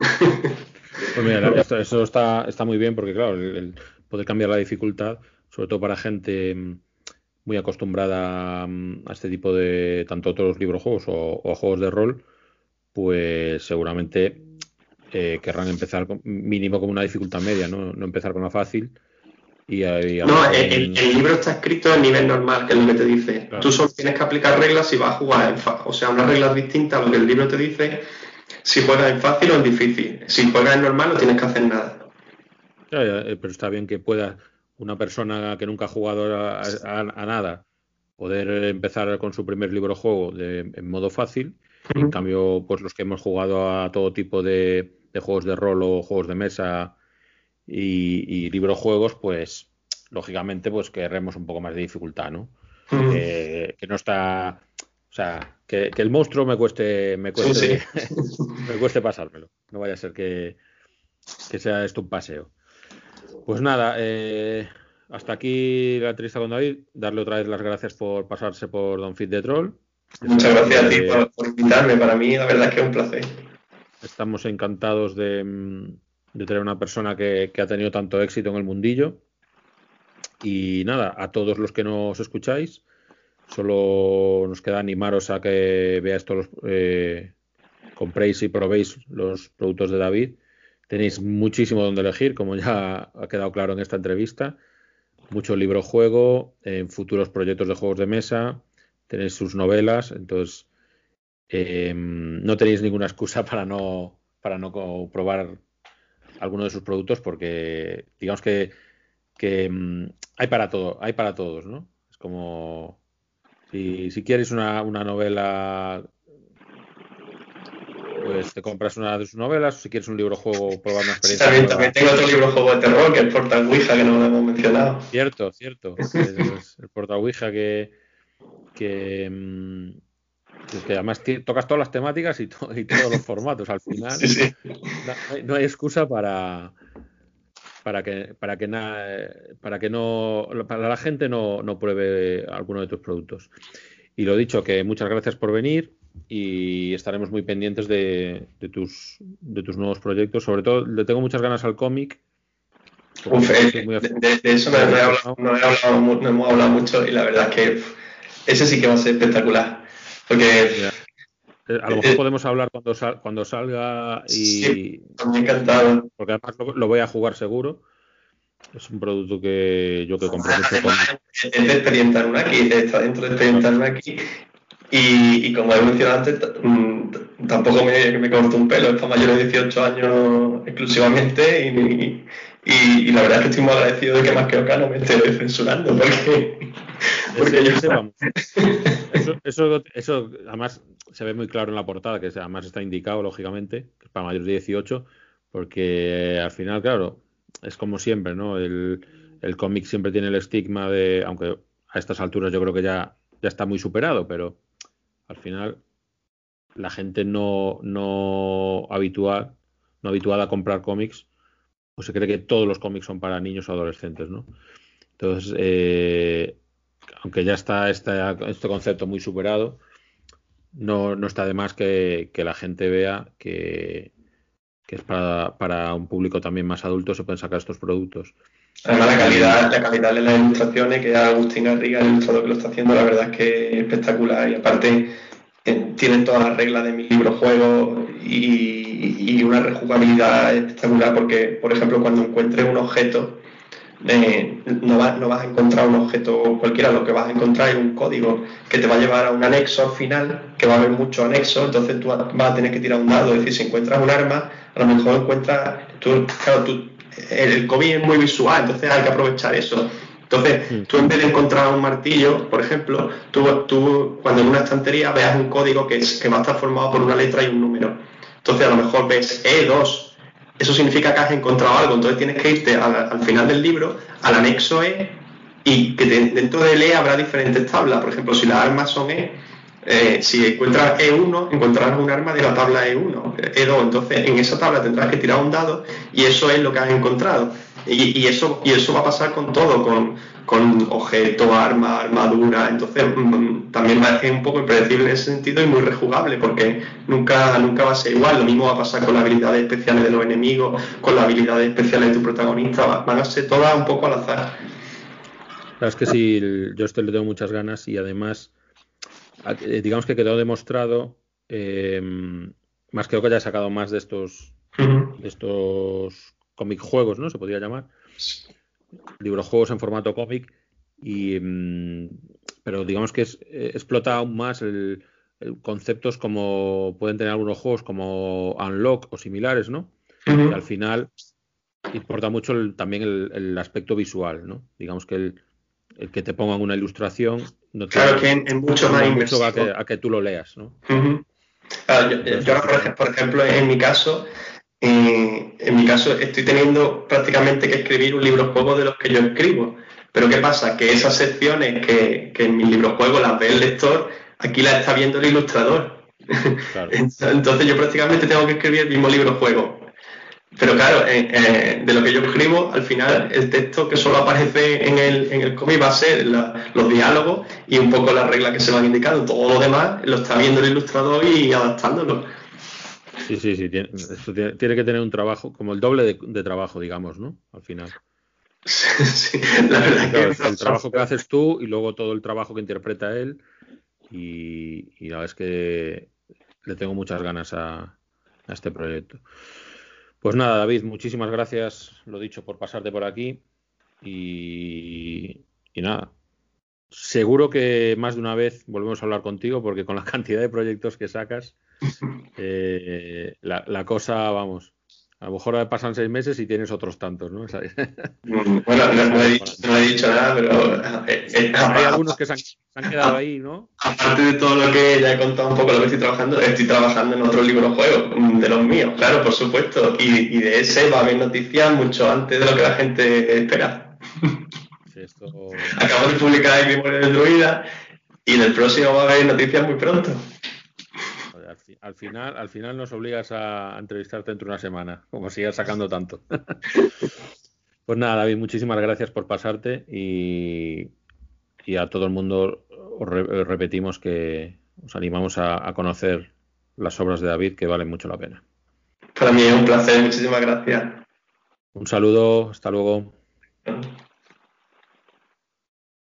Pues mira, eso está, está muy bien porque, claro, el, poder cambiar la dificultad, sobre todo para gente mm, muy acostumbrada mm, a este tipo de tanto otros librojuegos o, o juegos de rol, pues seguramente eh, querrán empezar mínimo con una dificultad media, no, no empezar con la fácil. Y, no, el, libro está escrito a nivel normal, que es lo que te dice. Tú solo tienes que aplicar reglas y vas a jugar en O sea, unas reglas distintas a lo que el libro te dice si juegas en fácil o en difícil. Si juegas en normal no tienes que hacer nada. Eh, pero está bien que pueda una persona que nunca ha jugado a, nada poder empezar con su primer libro juego de, en modo fácil. En cambio, pues los que hemos jugado a todo tipo de, juegos de rol o juegos de mesa y, y libros juegos, pues lógicamente pues querremos un poco más de dificultad, ¿no? Eh, que no está o sea, que, el monstruo me cueste, me cueste, me cueste pasármelo. No vaya a ser que, sea esto un paseo. Pues nada, eh, hasta aquí la entrevista con David. Darle otra vez las gracias por pasarse por Don Fit de Troll. Muchas gracias a ti por, invitarme. Para mí, la verdad es que es un placer. Estamos encantados de, tener una persona que, ha tenido tanto éxito en el mundillo Y nada, a todos los que nos escucháis, solo nos queda animaros a que veáis todos los, eh, compréis y probéis los productos de David. Tenéis muchísimo donde elegir, como ya ha quedado claro en esta entrevista. Mucho libro juego, en futuros proyectos de juegos de mesa, tenéis sus novelas, entonces eh, no tenéis ninguna excusa para no, para no probar alguno de sus productos porque digamos que, que mm, hay para todo, hay para todos, ¿no? Es como si, si quieres una, una novela pues te compras una de sus novelas, si quieres un libro juego, probar una experiencia. también, también, tengo otro libro juego de terror, que es el Portal Ouija, que no lo hemos mencionado. Cierto, cierto. es, el Portal Ouija que, que, mm, que además tocas todas las temáticas y, y, todos los formatos. Al final sí, sí. No, no, hay excusa para para que para que para que no para la gente no, no pruebe alguno de tus productos. Y lo dicho, que muchas gracias por venir y estaremos muy pendientes de, de, tus, de tus nuevos proyectos. Sobre todo, le tengo muchas ganas al cómic. Uf, eh, de, de, de, eso no, he hablado, no, he hablado, no, hemos hablado mucho y la verdad es que ese sí que va a ser espectacular. Porque. A lo mejor eh, podemos hablar cuando, sal, cuando salga y. Sí, me encantado. Porque además lo, lo, voy a jugar seguro. Es un producto que yo que compré mucho con... Es de Expediente Anunnaki, está dentro de Expediente Anunnaki y, y, como he mencionado antes, tampoco me, me corto un pelo, es para mayores de 18 años exclusivamente y, y, y, la verdad es que estoy muy agradecido de que más que acá no me esté censurando porque, porque ese, yo... eso, eso, eso, además se ve muy claro en la portada, que además está indicado lógicamente, para mayores de 18, porque al final, claro, es como siempre, ¿no? El, el cómic siempre tiene el estigma de, aunque a estas alturas yo creo que ya, ya está muy superado, pero al final la gente no, no habitual, no habituada a comprar cómics, pues se cree que todos los cómics son para niños o adolescentes, ¿no? Entonces, eh, aunque ya está este, este, concepto muy superado, no, no está de más que, la gente vea que, que es para, para, un público también más adulto, se pueden sacar estos productos. Además, la calidad, la calidad de las ilustraciones, que Agustín Garriga, el ilustrador que lo está haciendo, la verdad es que es espectacular. Y aparte, eh, tienen todas las reglas de mi libro juego y, y, una rejugabilidad espectacular, porque, por ejemplo, cuando encuentres un objeto, eh, no, va, no, vas a encontrar un objeto cualquiera, lo que vas a encontrar es un código que te va a llevar a un anexo al final, que va a haber muchos anexos, entonces tú vas a tener que tirar un dado, es decir, si encuentras un arma, a lo mejor encuentras, tú, claro, tú, el COVID es muy visual, entonces hay que aprovechar eso. Entonces, tú en vez de encontrar un martillo, por ejemplo, tú, tú cuando en una estantería veas un código que, es, que va a estar formado por una letra y un número. Entonces, a lo mejor ves E2, eso significa que has encontrado algo, entonces tienes que irte al, al final del libro, al anexo E, y que dentro del E habrá diferentes tablas. Por ejemplo, si las armas son E, eh, si encuentras E1, encontrarás un arma de la tabla E1, E2. Entonces, en esa tabla tendrás que tirar un dado y eso es lo que has encontrado. Y, y eso, y eso va a pasar con todo, con, con objetos, armas, armadura. Entonces, mm, también es un poco impredecible en ese sentido y muy rejugable, porque nunca, nunca va a ser igual. Lo mismo va a pasar con las habilidades especiales de los enemigos, con las habilidades especiales de tu protagonista. Van a ser todas un poco al azar. Claro, es que sí, yo este le tengo muchas ganas y además eh, digamos que quedó demostrado, eh, más creo que haya sacado más de estos, de estos cómic juegos, ¿no? Se podría llamar. Librojuegos en formato cómic. Y, mm, pero digamos que es, eh, explota aún más el, el, conceptos como pueden tener algunos juegos como Unlock o similares, ¿no? Uh -huh. Y al final importa mucho el, también el, el, aspecto visual, ¿no? Digamos que el, el que te pongan una ilustración no te claro que en, en mucho más mucho a, que, a que, tú lo leas ¿no? Uh -huh. claro, yo, yo, por, ejemplo en mi caso eh, en mi caso estoy teniendo prácticamente que escribir un libro juego de los que yo escribo pero qué pasa que esas secciones que, que en mi libro juego las ve el lector aquí las está viendo el ilustrador claro. entonces yo prácticamente tengo que escribir el mismo libro juego pero claro, eh, eh, de lo que yo escribo, al final el texto que solo aparece en el, en el cómic va a ser la, los diálogos y un poco las reglas que se van indicando. Todo lo demás lo está viendo el ilustrador y adaptándolo. Sí, sí, sí. Tiene, esto tiene, tiene que tener un trabajo, como el doble de, de, trabajo, digamos, ¿no? Al final. Sí, la verdad que el trabajo que haces tú y luego todo el trabajo que interpreta él y, la verdad es que le tengo muchas ganas a, este proyecto. Pues nada, David, muchísimas gracias, lo dicho, por pasarte por aquí y, y nada, seguro que más de una vez volvemos a hablar contigo porque con la cantidad de proyectos que sacas, eh, la, cosa, vamos, a lo mejor pasan seis meses y tienes otros tantos, ¿no? Bueno, no, he dicho, nada, pero... Eh, eh, Hay algunos que se han, quedado ahí, ¿no? Aparte de todo lo que ya he contado un poco lo que estoy trabajando, estoy trabajando en otro libro juego, mm, de los míos, claro, por supuesto, y, y de ese va a haber noticias mucho antes de lo que la gente espera. Acabo de publicar el Grimorio de Druida y en el próximo va a haber noticias muy pronto. Al final, al final nos obligas a entrevistarte dentro de una semana, como sigas sacando tanto. pues nada, David, muchísimas gracias por pasarte y, a todo el mundo os repetimos que os animamos a, a conocer las obras de David que valen mucho la pena. Para mí es un placer, muchísimas gracias. Un saludo, hasta luego.